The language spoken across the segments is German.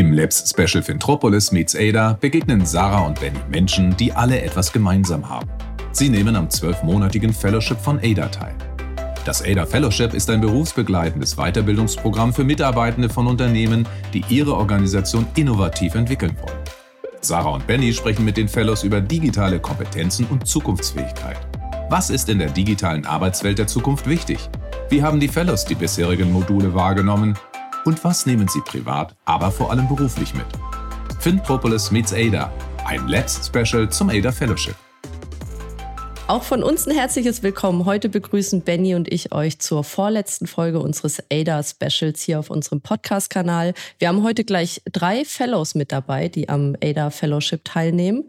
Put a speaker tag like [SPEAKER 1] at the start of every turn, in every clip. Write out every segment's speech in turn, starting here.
[SPEAKER 1] Im Labs Special Fintropolis meets Ada begegnen Sarah und Benny Menschen, die alle etwas gemeinsam haben. Sie nehmen am zwölfmonatigen Fellowship von Ada teil. Das Ada Fellowship ist ein berufsbegleitendes Weiterbildungsprogramm für Mitarbeitende von Unternehmen, die ihre Organisation innovativ entwickeln wollen. Sarah und Benny sprechen mit den Fellows über digitale Kompetenzen und Zukunftsfähigkeit. Was ist in der digitalen Arbeitswelt der Zukunft wichtig? Wie haben die Fellows die bisherigen Module wahrgenommen und was nehmen Sie privat, aber vor allem beruflich mit? FinPropolis meets ADA, ein Labs-Special zum ADA Fellowship.
[SPEAKER 2] Auch von uns ein herzliches Willkommen. Heute begrüßen Benny und ich euch zur vorletzten Folge unseres ADA Specials hier auf unserem Podcast-Kanal. Wir haben heute gleich drei Fellows mit dabei, die am ADA Fellowship teilnehmen.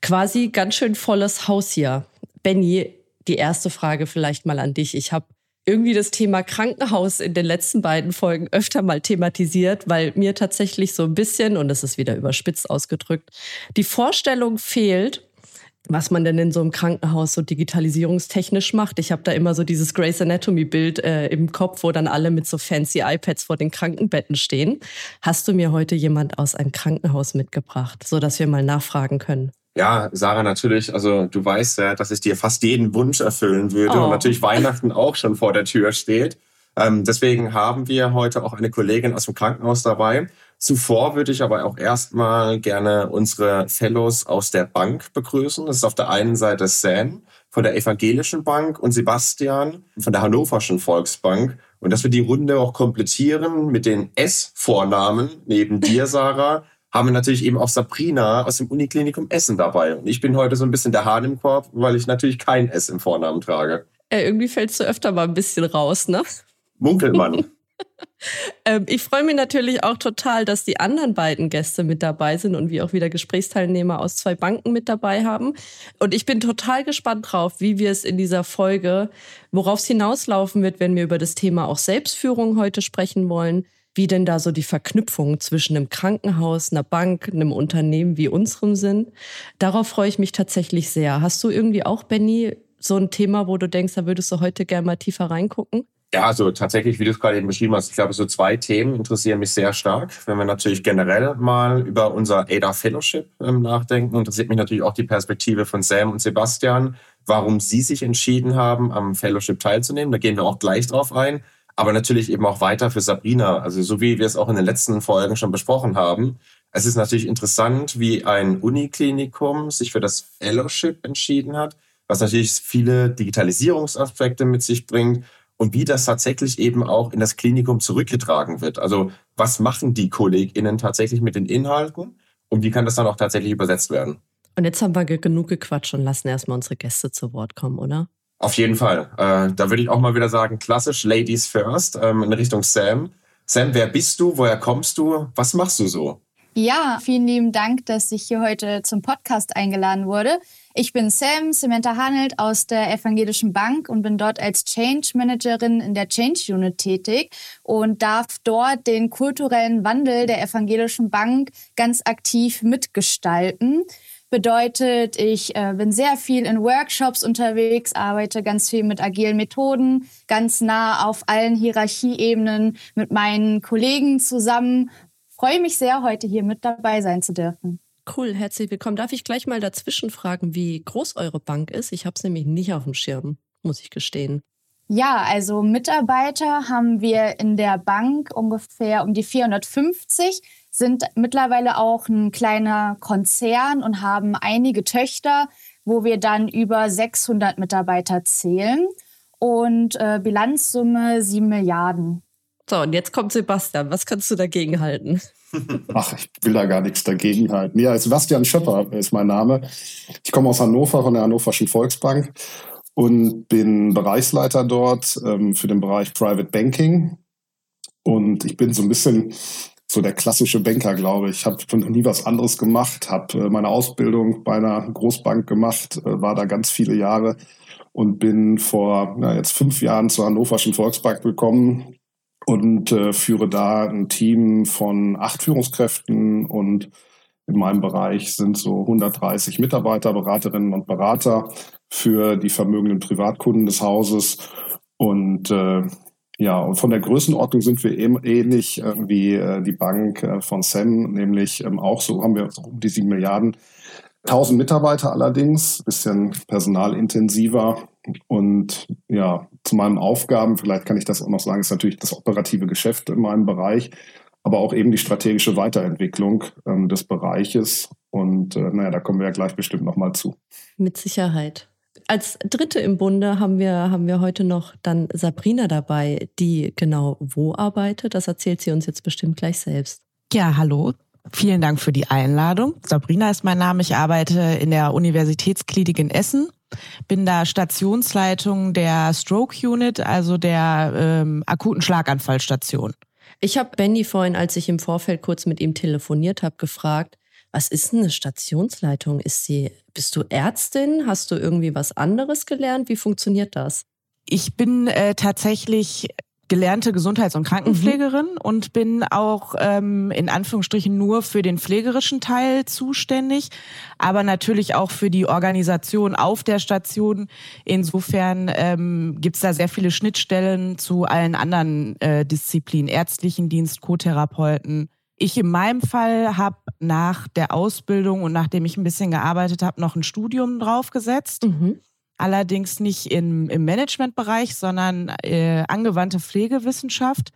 [SPEAKER 2] Quasi ganz schön volles Haus hier. Benny, die erste Frage vielleicht mal an dich. Ich habe irgendwie das Thema Krankenhaus in den letzten beiden Folgen öfter mal thematisiert, weil mir tatsächlich so ein bisschen, und das ist wieder überspitzt ausgedrückt, die Vorstellung fehlt, was man denn in so einem Krankenhaus so digitalisierungstechnisch macht. Ich habe da immer so dieses Grey's Anatomy-Bild äh, im Kopf, wo dann alle mit so fancy iPads vor den Krankenbetten stehen. Hast du mir heute jemand aus einem Krankenhaus mitgebracht, so dass wir mal nachfragen können?
[SPEAKER 3] Ja, Sarah, natürlich. Also du weißt ja, dass ich dir fast jeden Wunsch erfüllen würde oh. und natürlich Weihnachten auch schon vor der Tür steht. Ähm, deswegen haben wir heute auch eine Kollegin aus dem Krankenhaus dabei. Zuvor würde ich aber auch erstmal gerne unsere Fellows aus der Bank begrüßen. Das ist auf der einen Seite Sam von der Evangelischen Bank und Sebastian von der Hannoverschen Volksbank. Und dass wir die Runde auch komplettieren mit den S-Vornamen neben dir, Sarah, haben wir natürlich eben auch Sabrina aus dem Uniklinikum Essen dabei. Und ich bin heute so ein bisschen der Hahn im Korb, weil ich natürlich kein S im Vornamen trage.
[SPEAKER 2] Äh, irgendwie fällst du öfter mal ein bisschen raus, ne?
[SPEAKER 3] Munkelmann.
[SPEAKER 2] ähm, ich freue mich natürlich auch total, dass die anderen beiden Gäste mit dabei sind und wir auch wieder Gesprächsteilnehmer aus zwei Banken mit dabei haben. Und ich bin total gespannt drauf, wie wir es in dieser Folge, worauf es hinauslaufen wird, wenn wir über das Thema auch Selbstführung heute sprechen wollen wie denn da so die Verknüpfungen zwischen einem Krankenhaus, einer Bank, einem Unternehmen wie unserem sind. Darauf freue ich mich tatsächlich sehr. Hast du irgendwie auch, Benny, so ein Thema, wo du denkst, da würdest du heute gerne mal tiefer reingucken?
[SPEAKER 3] Ja, also tatsächlich, wie du es gerade eben beschrieben hast, ich glaube, so zwei Themen interessieren mich sehr stark. Wenn wir natürlich generell mal über unser ADA Fellowship ähm, nachdenken, interessiert mich natürlich auch die Perspektive von Sam und Sebastian, warum sie sich entschieden haben, am Fellowship teilzunehmen. Da gehen wir auch gleich drauf ein aber natürlich eben auch weiter für Sabrina. Also so wie wir es auch in den letzten Folgen schon besprochen haben. Es ist natürlich interessant, wie ein Uniklinikum sich für das Fellowship entschieden hat, was natürlich viele Digitalisierungsaspekte mit sich bringt und wie das tatsächlich eben auch in das Klinikum zurückgetragen wird. Also was machen die KollegInnen tatsächlich mit den Inhalten und wie kann das dann auch tatsächlich übersetzt werden?
[SPEAKER 2] Und jetzt haben wir genug gequatscht und lassen erstmal unsere Gäste zu Wort kommen, oder?
[SPEAKER 3] Auf jeden Fall. Äh, da würde ich auch mal wieder sagen, klassisch Ladies first ähm, in Richtung Sam. Sam, wer bist du? Woher kommst du? Was machst du so?
[SPEAKER 4] Ja, vielen lieben Dank, dass ich hier heute zum Podcast eingeladen wurde. Ich bin Sam Samantha Hanelt aus der Evangelischen Bank und bin dort als Change Managerin in der Change Unit tätig und darf dort den kulturellen Wandel der Evangelischen Bank ganz aktiv mitgestalten. Bedeutet, ich äh, bin sehr viel in Workshops unterwegs, arbeite ganz viel mit agilen Methoden, ganz nah auf allen Hierarchieebenen mit meinen Kollegen zusammen. Freue mich sehr, heute hier mit dabei sein zu dürfen.
[SPEAKER 2] Cool, herzlich willkommen. Darf ich gleich mal dazwischen fragen, wie groß eure Bank ist? Ich habe es nämlich nicht auf dem Schirm, muss ich gestehen.
[SPEAKER 4] Ja, also Mitarbeiter haben wir in der Bank ungefähr um die 450 sind mittlerweile auch ein kleiner Konzern und haben einige Töchter, wo wir dann über 600 Mitarbeiter zählen und äh, Bilanzsumme 7 Milliarden.
[SPEAKER 2] So, und jetzt kommt Sebastian. Was kannst du dagegen halten?
[SPEAKER 5] Ach, ich will da gar nichts dagegen halten. Ja, Sebastian Schöpper ist mein Name. Ich komme aus Hannover von der Hannoverschen Volksbank und bin Bereichsleiter dort ähm, für den Bereich Private Banking. Und ich bin so ein bisschen so der klassische Banker, glaube ich. Ich habe nie was anderes gemacht, habe äh, meine Ausbildung bei einer Großbank gemacht, äh, war da ganz viele Jahre und bin vor na, jetzt fünf Jahren zur Hannoverschen Volksbank gekommen und äh, führe da ein Team von acht Führungskräften und in meinem Bereich sind so 130 Mitarbeiter, Beraterinnen und Berater für die vermögenden Privatkunden des Hauses. Und äh, Ja, und von der Größenordnung sind wir ähnlich äh, wie äh, die Bank äh, von Sam, nämlich ähm, auch so haben wir um die sieben Milliarden. 1000 Mitarbeiter allerdings, bisschen personalintensiver. Und ja, zu meinen Aufgaben, vielleicht kann ich das auch noch sagen, ist natürlich das operative Geschäft in meinem Bereich, aber auch eben die strategische Weiterentwicklung ähm, des Bereiches. Und äh, naja, da kommen wir ja gleich bestimmt nochmal zu.
[SPEAKER 2] Mit Sicherheit. Als dritte im Bunde haben wir, haben wir heute noch dann Sabrina dabei, die genau wo arbeitet. Das erzählt sie uns jetzt bestimmt gleich selbst.
[SPEAKER 6] Ja, hallo. Vielen Dank für die Einladung. Sabrina ist mein Name. Ich arbeite in der Universitätsklinik in Essen. Bin da Stationsleitung der Stroke Unit, also der ähm, akuten Schlaganfallstation.
[SPEAKER 2] Ich habe Benny vorhin, als ich im Vorfeld kurz mit ihm telefoniert habe, gefragt, was ist eine Stationsleitung? Ist sie, bist du Ärztin? Hast du irgendwie was anderes gelernt? Wie funktioniert das?
[SPEAKER 6] Ich bin äh, tatsächlich gelernte Gesundheits- und Krankenpflegerin mhm. und bin auch ähm, in Anführungsstrichen nur für den pflegerischen Teil zuständig, aber natürlich auch für die Organisation auf der Station. Insofern ähm, gibt es da sehr viele Schnittstellen zu allen anderen äh, Disziplinen, ärztlichen Dienst, Co-Therapeuten, ich in meinem Fall habe nach der Ausbildung und nachdem ich ein bisschen gearbeitet habe, noch ein Studium draufgesetzt. Mhm. Allerdings nicht im, im Managementbereich, sondern äh, angewandte Pflegewissenschaft,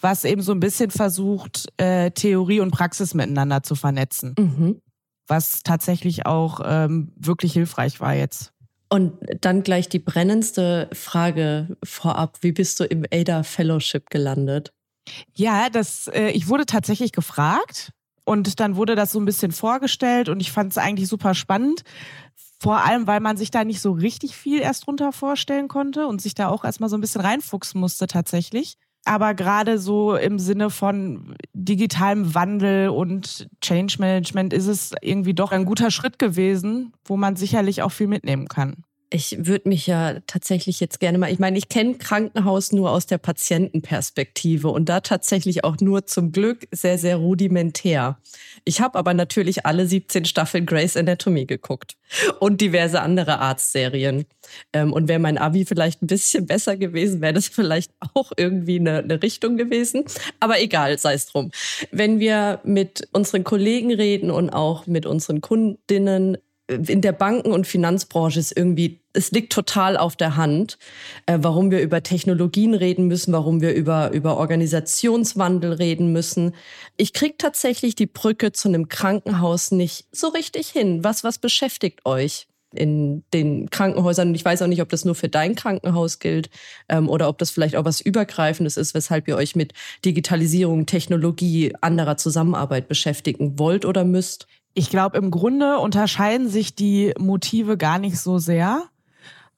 [SPEAKER 6] was eben so ein bisschen versucht, äh, Theorie und Praxis miteinander zu vernetzen. Mhm. Was tatsächlich auch ähm, wirklich hilfreich war jetzt.
[SPEAKER 2] Und dann gleich die brennendste Frage vorab. Wie bist du im ADA Fellowship gelandet?
[SPEAKER 6] Ja, das, äh, ich wurde tatsächlich gefragt und dann wurde das so ein bisschen vorgestellt und ich fand es eigentlich super spannend. Vor allem, weil man sich da nicht so richtig viel erst drunter vorstellen konnte und sich da auch erstmal so ein bisschen reinfuchsen musste tatsächlich. Aber gerade so im Sinne von digitalem Wandel und Change Management ist es irgendwie doch ein guter Schritt gewesen, wo man sicherlich auch viel mitnehmen kann.
[SPEAKER 2] Ich würde mich ja tatsächlich jetzt gerne mal, ich meine, ich kenne Krankenhaus nur aus der Patientenperspektive und da tatsächlich auch nur zum Glück sehr, sehr rudimentär. Ich habe aber natürlich alle 17 Staffeln Grey's Anatomy geguckt und diverse andere Arztserien. Ähm, und wäre mein Abi vielleicht ein bisschen besser gewesen, wäre das vielleicht auch irgendwie eine, eine Richtung gewesen. Aber egal, sei es drum. Wenn wir mit unseren Kollegen reden und auch mit unseren Kundinnen, in der Banken- und Finanzbranche ist irgendwie, es liegt total auf der Hand, äh, warum wir über Technologien reden müssen, warum wir über, über Organisationswandel reden müssen. Ich krieg tatsächlich die Brücke zu einem Krankenhaus nicht so richtig hin. Was, was beschäftigt euch? in den Krankenhäusern. Und ich weiß auch nicht, ob das nur für dein Krankenhaus gilt ähm, oder ob das vielleicht auch was Übergreifendes ist, weshalb ihr euch mit Digitalisierung, Technologie, anderer Zusammenarbeit beschäftigen wollt oder müsst.
[SPEAKER 6] Ich glaube, im Grunde unterscheiden sich die Motive gar nicht so sehr.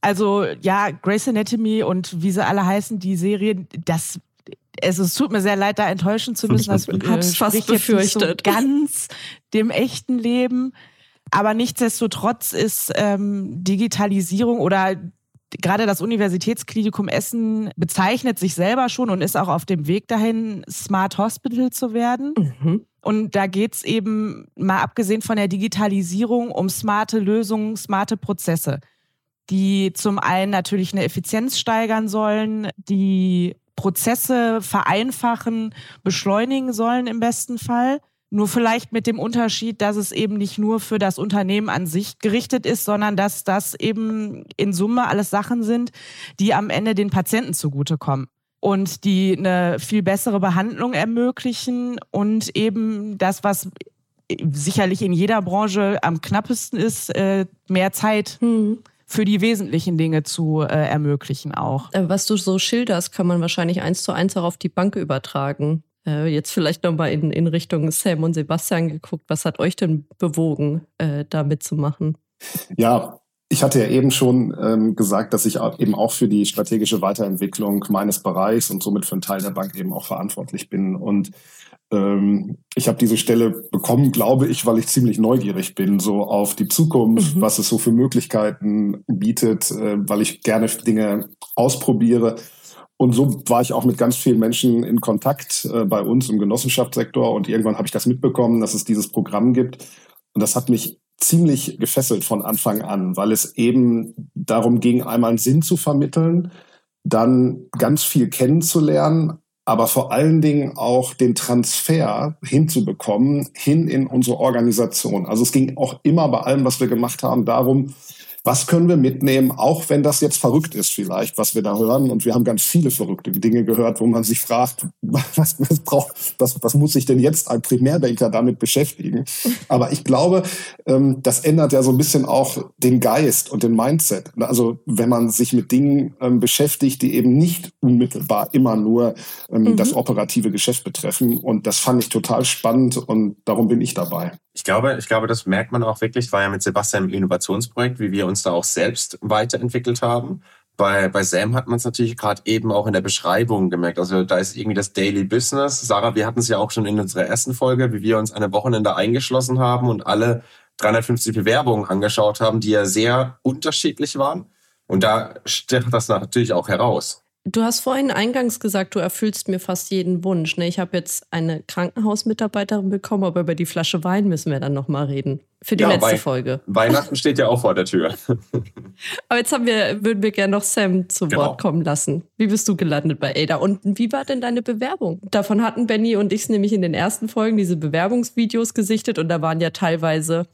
[SPEAKER 6] Also ja, Grace Anatomy und wie sie alle heißen, die Serien, das es, es tut mir sehr leid, da enttäuschen zu müssen. Das
[SPEAKER 2] äh, hab's fast befürchtet.
[SPEAKER 6] So ganz dem echten Leben. Aber nichtsdestotrotz ist ähm, Digitalisierung oder gerade das Universitätsklinikum Essen bezeichnet sich selber schon und ist auch auf dem Weg dahin, Smart Hospital zu werden. Mhm. Und da geht's eben, mal abgesehen von der Digitalisierung, um smarte Lösungen, smarte Prozesse, die zum einen natürlich eine Effizienz steigern sollen, die Prozesse vereinfachen, beschleunigen sollen im besten Fall. Nur vielleicht mit dem Unterschied, dass es eben nicht nur für das Unternehmen an sich gerichtet ist, sondern dass das eben in Summe alles Sachen sind, die am Ende den Patienten zugutekommen und die eine viel bessere Behandlung ermöglichen und eben das, was sicherlich in jeder Branche am knappesten ist, äh, mehr Zeit. Mhm für die wesentlichen Dinge zu äh, ermöglichen auch.
[SPEAKER 2] Äh, was du so schilderst, kann man wahrscheinlich eins zu eins auch auf die Bank übertragen. Äh, jetzt vielleicht nochmal in, in Richtung Sam und Sebastian geguckt. Was hat euch denn bewogen, äh, da mitzumachen?
[SPEAKER 5] Ja, ich hatte ja eben schon ähm, gesagt, dass ich eben auch für die strategische Weiterentwicklung meines Bereichs und somit für einen Teil der Bank eben auch verantwortlich bin. Und ähm, ich habe diese Stelle bekommen, glaube ich, weil ich ziemlich neugierig bin, so auf die Zukunft, mhm. was es so für Möglichkeiten bietet, äh, weil ich gerne Dinge ausprobiere. Und so war ich auch mit ganz vielen Menschen in Kontakt äh, bei uns im Genossenschaftssektor. Und irgendwann habe ich das mitbekommen, dass es dieses Programm gibt. Und das hat mich ziemlich gefesselt von Anfang an, weil es eben darum ging, einmal einen Sinn zu vermitteln, dann ganz viel kennenzulernen, aber vor allen Dingen auch den Transfer hinzubekommen, hin in unsere Organisation. Also es ging auch immer bei allem, was wir gemacht haben, darum, was können wir mitnehmen, auch wenn das jetzt verrückt ist vielleicht, was wir da hören. Und wir haben ganz viele verrückte Dinge gehört, wo man sich fragt, was, was, braucht, was, was muss sich denn jetzt ein Primärdenker damit beschäftigen? Aber ich glaube, ähm, das ändert ja so ein bisschen auch den Geist und den Mindset. Also wenn man sich mit Dingen ähm, beschäftigt, die eben nicht unmittelbar immer nur ähm, mhm. das operative Geschäft betreffen. Und das fand ich total spannend und darum bin ich dabei.
[SPEAKER 3] Ich glaube, ich glaube, das merkt man auch wirklich, war ja mit Sebastian im Innovationsprojekt, wie wir uns da auch selbst weiterentwickelt haben. Bei, bei Sam hat man es natürlich gerade eben auch in der Beschreibung gemerkt. Also da ist irgendwie das Daily Business. Sarah, wir hatten es ja auch schon in unserer ersten Folge, wie wir uns eine Wochenende eingeschlossen haben und alle 350 Bewerbungen angeschaut haben, die ja sehr unterschiedlich waren. Und da steht das natürlich auch heraus.
[SPEAKER 2] Du hast vorhin eingangs gesagt, du erfüllst mir fast jeden Wunsch. Ne? Ich habe jetzt eine Krankenhausmitarbeiterin bekommen, aber über die Flasche Wein müssen wir dann nochmal reden. Für die ja, letzte Wei Folge.
[SPEAKER 3] Weihnachten steht ja auch vor der Tür.
[SPEAKER 2] aber jetzt haben wir, würden wir gerne noch Sam zu genau. Wort kommen lassen. Wie bist du gelandet bei Ada? Und wie war denn deine Bewerbung? Davon hatten Benny und ich nämlich in den ersten Folgen diese Bewerbungsvideos gesichtet und da waren ja teilweise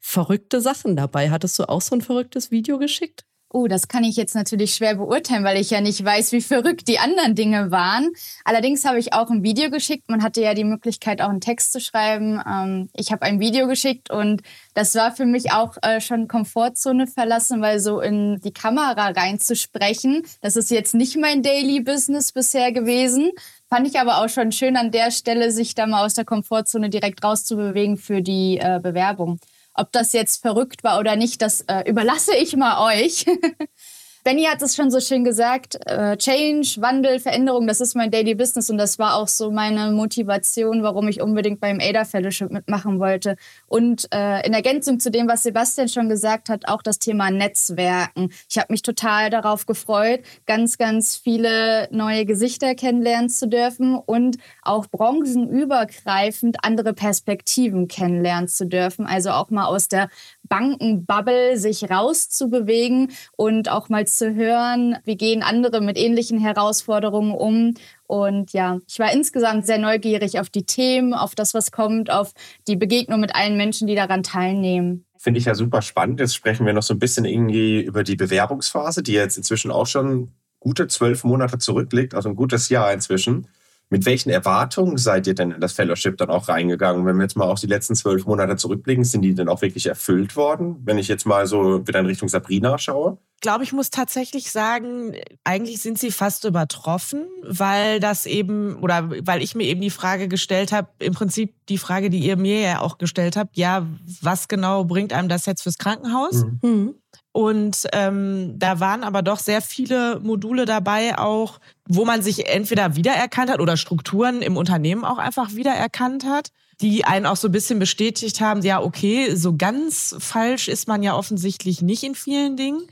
[SPEAKER 2] verrückte Sachen dabei. Hattest du auch so ein verrücktes Video geschickt?
[SPEAKER 4] Oh, das kann ich jetzt natürlich schwer beurteilen, weil ich ja nicht weiß, wie verrückt die anderen Dinge waren. Allerdings habe ich auch ein Video geschickt. Man hatte ja die Möglichkeit, auch einen Text zu schreiben. Ähm, ich habe ein Video geschickt und das war für mich auch äh, schon Komfortzone verlassen, weil so in die Kamera reinzusprechen, das ist jetzt nicht mein Daily Business bisher gewesen. Fand ich aber auch schon schön an der Stelle, sich da mal aus der Komfortzone direkt rauszubewegen für die äh, Bewerbung. Ob das jetzt verrückt war oder nicht, das äh, überlasse ich mal euch. Benny hat es schon so schön gesagt, äh, Change, Wandel, Veränderung, das ist mein Daily Business und das war auch so meine Motivation, warum ich unbedingt beim ADA Fellowship mitmachen wollte. Und äh, in Ergänzung zu dem, was Sebastian schon gesagt hat, auch das Thema Netzwerken. Ich habe mich total darauf gefreut, ganz, ganz viele neue Gesichter kennenlernen zu dürfen und auch branchenübergreifend andere Perspektiven kennenlernen zu dürfen. Also auch mal aus der Bankenbubble sich rauszubewegen und auch mal zu hören, wie gehen andere mit ähnlichen Herausforderungen um. Und ja, ich war insgesamt sehr neugierig auf die Themen, auf das, was kommt, auf die Begegnung mit allen Menschen, die daran teilnehmen.
[SPEAKER 3] Finde ich ja super spannend. Jetzt sprechen wir noch so ein bisschen irgendwie über die Bewerbungsphase, die jetzt inzwischen auch schon gute zwölf Monate zurückliegt, also ein gutes Jahr inzwischen. Mit welchen Erwartungen seid ihr denn in das Fellowship dann auch reingegangen? Wenn wir jetzt mal auf die letzten zwölf Monate zurückblicken, sind die denn auch wirklich erfüllt worden? Wenn ich jetzt mal so wieder in Richtung Sabrina schaue?
[SPEAKER 6] Ich glaube, ich muss tatsächlich sagen, eigentlich sind sie fast übertroffen, weil das eben oder weil ich mir eben die Frage gestellt habe, im Prinzip die Frage, die ihr mir ja auch gestellt habt, ja, was genau bringt einem das jetzt fürs Krankenhaus? Mhm. Und ähm, da waren aber doch sehr viele Module dabei, auch wo man sich entweder wiedererkannt hat oder Strukturen im Unternehmen auch einfach wiedererkannt hat, die einen auch so ein bisschen bestätigt haben, ja, okay, so ganz falsch ist man ja offensichtlich nicht in vielen Dingen.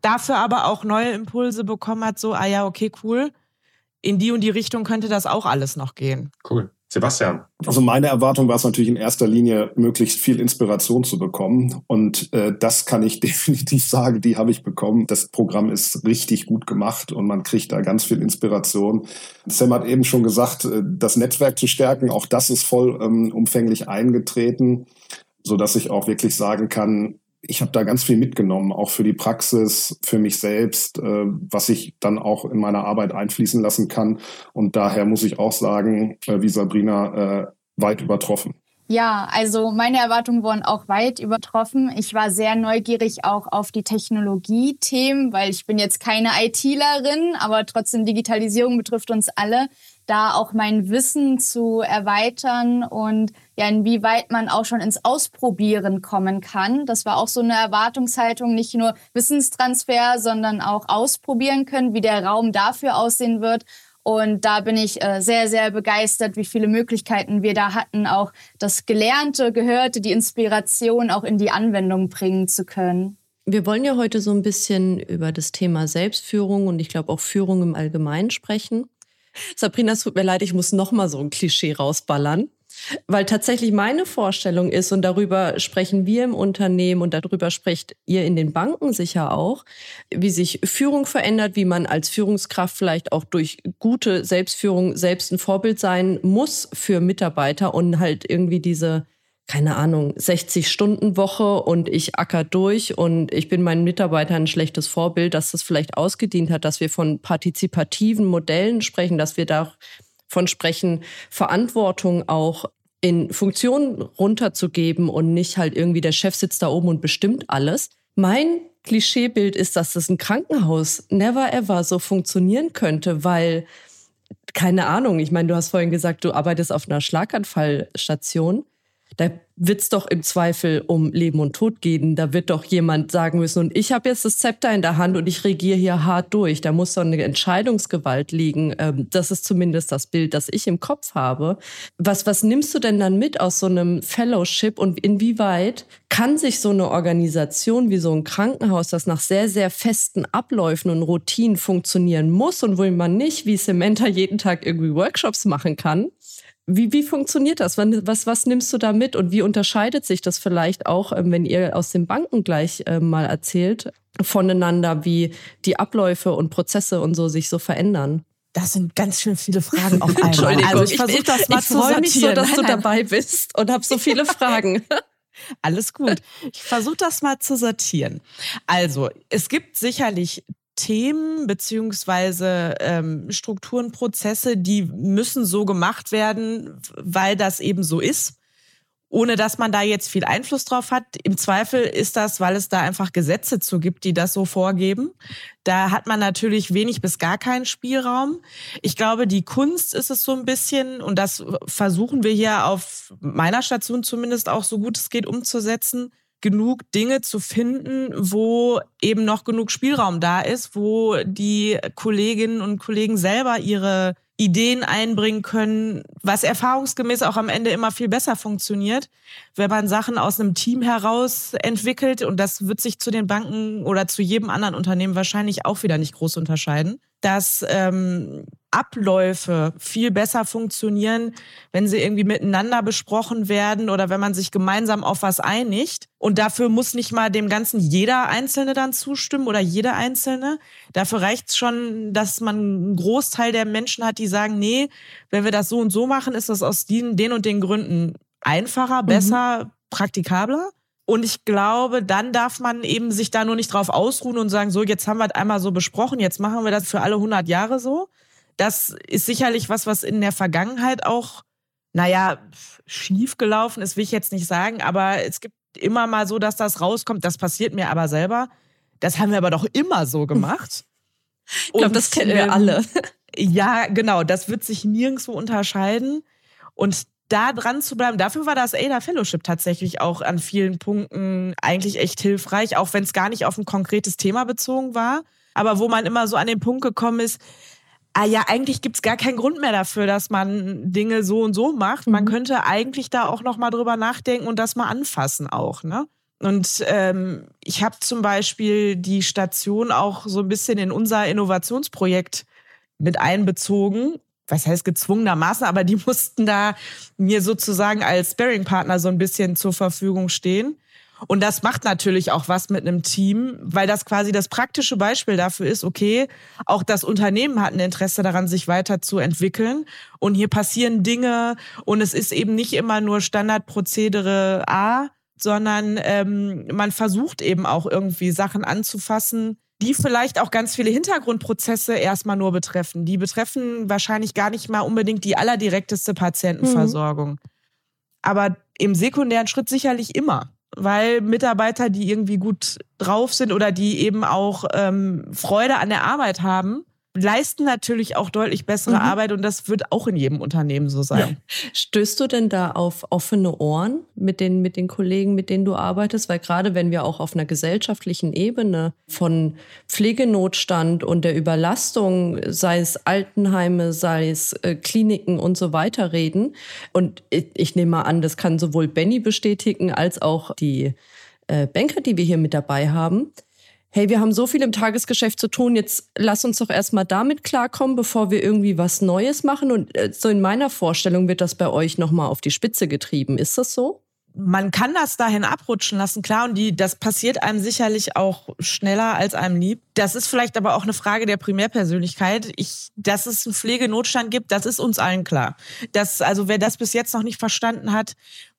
[SPEAKER 6] Dafür aber auch neue Impulse bekommen hat, so, ah ja, okay, cool, in die und die Richtung könnte das auch alles noch gehen.
[SPEAKER 3] Cool. Sebastian.
[SPEAKER 5] Also meine Erwartung war es natürlich in erster Linie, möglichst viel Inspiration zu bekommen. Und äh, das kann ich definitiv sagen, die habe ich bekommen. Das Programm ist richtig gut gemacht und man kriegt da ganz viel Inspiration. Sam hat eben schon gesagt, äh, das Netzwerk zu stärken, auch das ist voll ähm, umfänglich eingetreten, so dass ich auch wirklich sagen kann, ich habe da ganz viel mitgenommen, auch für die Praxis, für mich selbst, äh, was ich dann auch in meiner Arbeit einfließen lassen kann. Und daher muss ich auch sagen, äh, wie Sabrina, äh, weit übertroffen.
[SPEAKER 4] Ja, also meine Erwartungen wurden auch weit übertroffen. Ich war sehr neugierig auch auf die Technologie-Themen, weil ich bin jetzt keine ITlerin, aber trotzdem Digitalisierung betrifft uns alle da auch mein Wissen zu erweitern und ja, inwieweit man auch schon ins Ausprobieren kommen kann. Das war auch so eine Erwartungshaltung, nicht nur Wissenstransfer, sondern auch ausprobieren können, wie der Raum dafür aussehen wird. Und da bin ich äh, sehr, sehr begeistert, wie viele Möglichkeiten wir da hatten, auch das Gelernte, Gehörte, die Inspiration auch in die Anwendung bringen zu können.
[SPEAKER 2] Wir wollen ja heute so ein bisschen über das Thema Selbstführung und ich glaube auch Führung im Allgemeinen sprechen. Sabrina, es tut mir leid, ich muss noch mal so ein Klischee rausballern. Weil tatsächlich meine Vorstellung ist, und darüber sprechen wir im Unternehmen und darüber sprecht ihr in den Banken sicher auch, wie sich Führung verändert, wie man als Führungskraft vielleicht auch durch gute Selbstführung selbst ein Vorbild sein muss für Mitarbeiter und halt irgendwie diese keine Ahnung, 60-Stunden-Woche und ich acker durch und ich bin meinen Mitarbeitern ein schlechtes Vorbild, dass das vielleicht ausgedient hat, dass wir von partizipativen Modellen sprechen, dass wir davon sprechen, Verantwortung auch in Funktionen runterzugeben und nicht halt irgendwie der Chef sitzt da oben und bestimmt alles. Mein Klischeebild ist, dass das ein Krankenhaus never ever so funktionieren könnte, weil keine Ahnung, ich meine, du hast vorhin gesagt, du arbeitest auf einer Schlaganfallstation. Da wird es doch im Zweifel um Leben und Tod gehen. Da wird doch jemand sagen müssen, und ich habe jetzt das Zepter in der Hand und ich regiere hier hart durch. Da muss doch eine Entscheidungsgewalt liegen. Ähm, das ist zumindest das Bild, das ich im Kopf habe. Was, was nimmst du denn dann mit aus so einem Fellowship und inwieweit kann sich so eine Organisation wie so ein Krankenhaus, das nach sehr, sehr festen Abläufen und Routinen funktionieren muss und wo man nicht wie Samantha jeden Tag irgendwie Workshops machen kann, wie, wie funktioniert das? Was, was nimmst du da mit und wie unterscheidet sich das vielleicht auch, ähm, wenn ihr aus den Banken gleich äh, mal erzählt, voneinander, wie die Abläufe und Prozesse und so sich so verändern?
[SPEAKER 6] Das sind ganz schön viele Fragen auf einmal.
[SPEAKER 2] Entschuldigung, also ich versuche das mal ich zu sortieren. mich so, dass nein, du dabei bist und habe so viele Fragen.
[SPEAKER 6] Alles gut. Ich versuche das mal zu sortieren. Also, es gibt sicherlich Themen beziehungsweise ähm, Strukturen, Prozesse, die müssen so gemacht werden, weil das eben so ist, ohne dass man da jetzt viel Einfluss drauf hat. Im Zweifel ist das, weil es da einfach Gesetze zu gibt, die das so vorgeben. Da hat man natürlich wenig bis gar keinen Spielraum. Ich glaube, die Kunst ist es so ein bisschen, und das versuchen wir hier auf meiner Station zumindest auch so gut es geht umzusetzen, genug Dinge zu finden, wo eben noch genug Spielraum da ist, wo die Kolleginnen und Kollegen selber ihre Ideen einbringen können, was erfahrungsgemäß auch am Ende immer viel besser funktioniert, wenn man Sachen aus einem Team heraus entwickelt. Und das wird sich zu den Banken oder zu jedem anderen Unternehmen wahrscheinlich auch wieder nicht groß unterscheiden, dass ähm, Abläufe viel besser funktionieren, wenn sie irgendwie miteinander besprochen werden oder wenn man sich gemeinsam auf was einigt. Und dafür muss nicht mal dem Ganzen jeder Einzelne dann zustimmen oder jede Einzelne. Dafür reicht es schon, dass man einen Großteil der Menschen hat, die sagen, nee, wenn wir das so und so machen, ist das aus den, den und den Gründen einfacher, mhm. besser, mhm. praktikabler. Und ich glaube, dann darf man eben sich da nur nicht drauf ausruhen und sagen, so, jetzt haben wir es einmal so besprochen, jetzt machen wir das für alle 100 Jahre so, das ist sicherlich was, was in der Vergangenheit auch, naja, schief gelaufen ist, will ich jetzt nicht sagen, aber es gibt immer mal so, dass das rauskommt. Das passiert mir aber selber. Das haben wir aber doch immer so gemacht.
[SPEAKER 2] ich glaube, das kennen wir ähm, alle.
[SPEAKER 6] Ja, genau. Das wird sich nirgendwo unterscheiden. Und da dran zu bleiben, dafür war das ADA Fellowship tatsächlich auch an vielen Punkten eigentlich echt hilfreich, auch wenn es gar nicht auf ein konkretes Thema bezogen war. Aber wo man immer so an den Punkt gekommen ist, ah ja, eigentlich gibt's gar keinen Grund mehr dafür, dass man Dinge so und so macht. Man mhm. könnte eigentlich da auch nochmal drüber nachdenken und das mal anfassen auch, ne? Und ähm, ich habe zum Beispiel die Station auch so ein bisschen in unser Innovationsprojekt mit einbezogen. Was heißt gezwungenermaßen, aber die mussten da mir sozusagen als Sparing-Partner so ein bisschen zur Verfügung stehen. Und das macht natürlich auch was mit einem Team, weil das quasi das praktische Beispiel dafür ist, okay, auch das Unternehmen hat ein Interesse daran, sich weiterzuentwickeln. Und hier passieren Dinge und es ist eben nicht immer nur Standardprozedere A, sondern ähm, man versucht eben auch irgendwie Sachen anzufassen, die vielleicht auch ganz viele Hintergrundprozesse erstmal nur betreffen. Die betreffen wahrscheinlich gar nicht mal unbedingt die allerdirekteste Patientenversorgung. Mhm. Aber im sekundären Schritt sicherlich immer weil Mitarbeiter, die irgendwie gut drauf sind oder die eben auch ähm, Freude an der Arbeit haben, leisten natürlich auch deutlich bessere mhm. Arbeit und das wird auch in jedem Unternehmen so sein.
[SPEAKER 2] Ja. Stößt du denn da auf offene Ohren mit den, mit den Kollegen, mit denen du arbeitest? Weil gerade wenn wir auch auf einer gesellschaftlichen Ebene von Pflegenotstand und der Überlastung, sei es Altenheime, sei es äh, Kliniken und so weiter reden, und ich, ich nehme mal an, das kann sowohl Benny bestätigen als auch die äh, Banker, die wir hier mit dabei haben, hey, wir haben so viel im Tagesgeschäft zu tun, jetzt lass uns doch erstmal damit klarkommen, bevor wir irgendwie was Neues machen. Und äh, so in meiner Vorstellung wird das bei euch nochmal auf die Spitze getrieben. Ist das so?
[SPEAKER 6] man kann das dahin abrutschen lassen, klar, und die, das passiert einem sicherlich auch schneller als einem lieb. Das ist vielleicht aber auch eine Frage der Primärpersönlichkeit. Ich, dass es einen Pflegenotstand gibt, das ist uns allen klar. Das, also wer das bis jetzt noch nicht verstanden hat,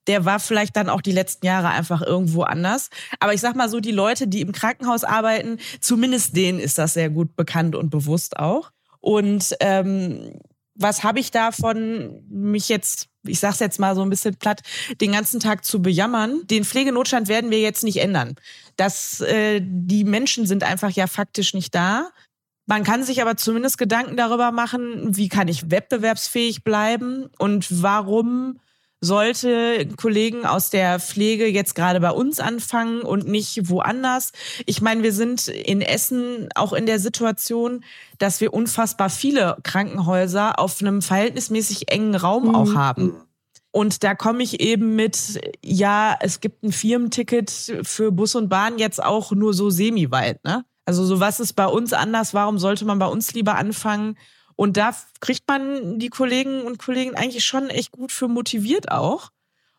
[SPEAKER 6] der war vielleicht dann auch die letzten Jahre einfach irgendwo anders. Aber ich sag mal so, die Leute, die im Krankenhaus arbeiten, zumindest denen ist das sehr gut bekannt und bewusst auch. Und ähm, was habe ich davon, mich jetzt, ich sage es jetzt mal so ein bisschen platt, den ganzen Tag zu bejammern? Den Pflegenotstand werden wir jetzt nicht ändern. Das, äh, die Menschen sind einfach ja faktisch nicht da. Man kann sich aber zumindest Gedanken darüber machen, wie kann ich wettbewerbsfähig bleiben und warum sollte Kollegen aus der Pflege jetzt gerade bei uns anfangen und nicht woanders. Ich meine, wir sind in Essen auch in der Situation, dass wir unfassbar viele Krankenhäuser auf einem verhältnismäßig engen Raum mhm. auch haben. Und da komme ich eben mit, ja, es gibt ein Firmenticket für Bus und Bahn jetzt auch nur so semi-weit, ne? Also so was ist bei uns anders? Warum sollte man bei uns lieber anfangen? Und da kriegt man die Kollegen und Kollegen eigentlich schon echt gut für motiviert auch.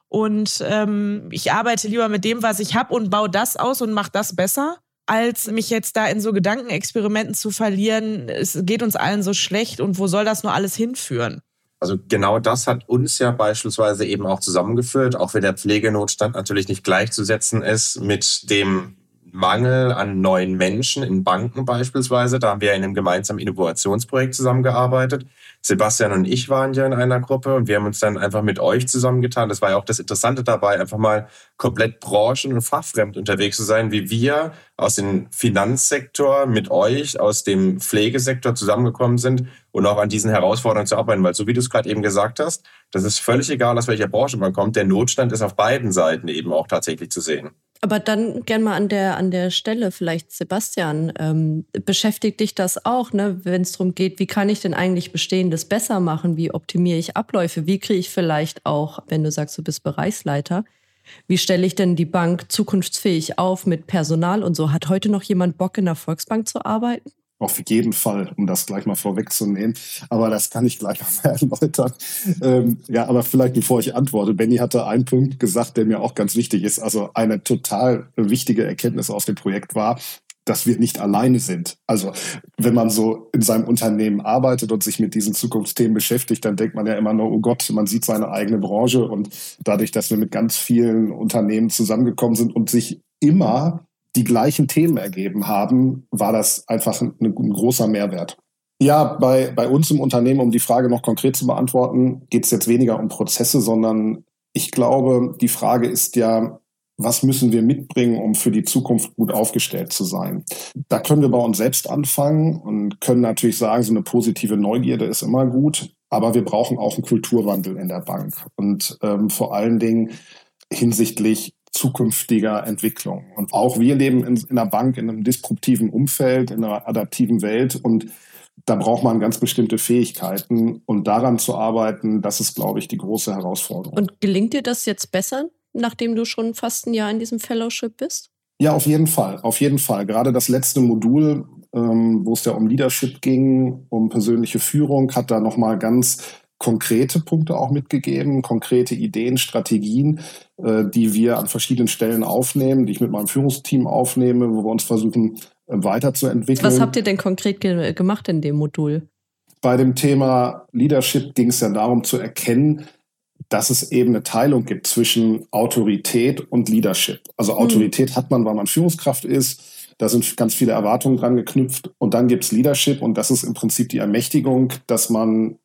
[SPEAKER 6] Und ähm, ich arbeite lieber mit dem, was ich habe und baue das aus und mache das besser, als mich jetzt da in so Gedankenexperimenten zu verlieren. Es geht uns allen so schlecht und wo soll das nur alles hinführen?
[SPEAKER 3] Also genau das hat uns ja beispielsweise eben auch zusammengeführt, auch wenn der Pflegenotstand natürlich nicht gleichzusetzen ist mit dem Mangel an neuen Menschen in Banken beispielsweise. Da haben wir in einem gemeinsamen Innovationsprojekt zusammengearbeitet. Sebastian und ich waren ja in einer Gruppe und wir haben uns dann einfach mit euch zusammengetan. Das war ja auch das Interessante dabei, einfach mal komplett branchen- und fachfremd unterwegs zu sein, wie wir aus dem Finanzsektor mit euch aus dem Pflegesektor zusammengekommen sind und auch an diesen Herausforderungen zu arbeiten. Weil so wie du es gerade eben gesagt hast, das ist völlig egal, aus welcher Branche man kommt. Der Notstand ist auf beiden Seiten eben auch tatsächlich zu sehen.
[SPEAKER 2] Aber dann gern mal an der, an der Stelle, vielleicht Sebastian, ähm, beschäftigt dich das auch, ne, wenn es darum geht, wie kann ich denn eigentlich Bestehendes besser machen? Wie optimiere ich Abläufe? Wie kriege ich vielleicht auch, wenn du sagst, du bist Bereichsleiter, wie stelle ich denn die Bank zukunftsfähig auf mit Personal und so? Hat heute noch jemand Bock, in der Volksbank zu arbeiten?
[SPEAKER 5] Auf jeden Fall, um das gleich mal vorwegzunehmen. Aber das kann ich gleich noch mal erläutern. Ähm, ja, aber vielleicht bevor ich antworte. Benny hatte einen Punkt gesagt, der mir auch ganz wichtig ist. Also eine total wichtige Erkenntnis aus dem Projekt war, dass wir nicht alleine sind. Also wenn man so in seinem Unternehmen arbeitet und sich mit diesen Zukunftsthemen beschäftigt, dann denkt man ja immer nur, oh Gott, man sieht seine eigene Branche und dadurch, dass wir mit ganz vielen Unternehmen zusammengekommen sind und sich immer die gleichen Themen ergeben haben, war das einfach ein, ein großer Mehrwert. Ja, bei, bei uns im Unternehmen, um die Frage noch konkret zu beantworten, geht es jetzt weniger um Prozesse, sondern ich glaube, die Frage ist ja, was müssen wir mitbringen, um für die Zukunft gut aufgestellt zu sein? Da können wir bei uns selbst anfangen und können natürlich sagen, so eine positive Neugierde ist immer gut, aber wir brauchen auch einen Kulturwandel in der Bank und ähm, vor allen Dingen hinsichtlich zukünftiger Entwicklung. Und auch wir leben in, in einer Bank, in einem disruptiven Umfeld, in einer adaptiven Welt und da braucht man ganz bestimmte Fähigkeiten und daran zu arbeiten, das ist, glaube ich, die große Herausforderung.
[SPEAKER 2] Und gelingt dir das jetzt besser, nachdem du schon fast ein Jahr in diesem Fellowship bist?
[SPEAKER 5] Ja, auf jeden Fall, auf jeden Fall. Gerade das letzte Modul, ähm, wo es ja um Leadership ging, um persönliche Führung, hat da nochmal ganz konkrete Punkte auch mitgegeben, konkrete Ideen, Strategien, äh, die wir an verschiedenen Stellen aufnehmen, die ich mit meinem Führungsteam aufnehme, wo wir uns versuchen äh, weiterzuentwickeln.
[SPEAKER 2] Was habt ihr denn konkret ge gemacht in dem Modul?
[SPEAKER 5] Bei dem Thema Leadership ging es ja darum zu erkennen, dass es eben eine Teilung gibt zwischen Autorität und Leadership. Also hm. Autorität hm. hat man, weil man Führungskraft ist. Da sind ganz viele Erwartungen dran geknüpft. Und dann gibt es Leadership und das ist im Prinzip die Ermächtigung, dass man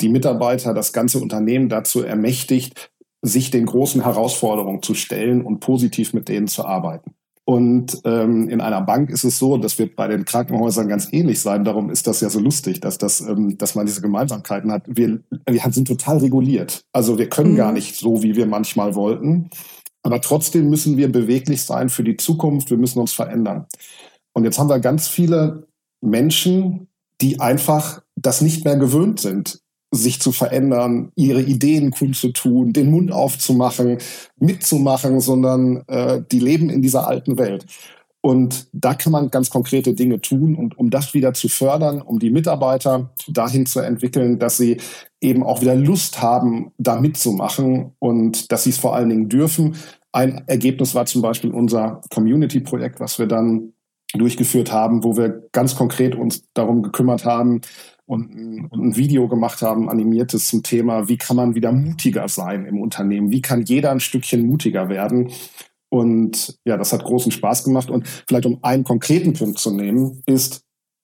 [SPEAKER 5] die Mitarbeiter, das ganze Unternehmen dazu ermächtigt, sich den großen Herausforderungen zu stellen und positiv mit denen zu arbeiten. Und ähm, in einer Bank ist es so, das wird bei den Krankenhäusern ganz ähnlich sein. Darum ist das ja so lustig, dass, das, ähm, dass man diese Gemeinsamkeiten hat. Wir, wir sind total reguliert. Also wir können mhm. gar nicht so, wie wir manchmal wollten. Aber trotzdem müssen wir beweglich sein für die Zukunft. Wir müssen uns verändern. Und jetzt haben wir ganz viele Menschen, die einfach das nicht mehr gewöhnt sind sich zu verändern, ihre Ideen kundzutun, den Mund aufzumachen, mitzumachen, sondern äh, die leben in dieser alten Welt. Und da kann man ganz konkrete Dinge tun. Und um das wieder zu fördern, um die Mitarbeiter dahin zu entwickeln, dass sie eben auch wieder Lust haben, da mitzumachen und dass sie es vor allen Dingen dürfen. Ein Ergebnis war zum Beispiel unser Community-Projekt, was wir dann durchgeführt haben, wo wir ganz konkret uns darum gekümmert haben und ein Video gemacht haben, animiertes zum Thema, wie kann man wieder mutiger sein im Unternehmen? Wie kann jeder ein Stückchen mutiger werden? Und ja, das hat großen Spaß gemacht. Und vielleicht um einen konkreten Punkt zu nehmen, ist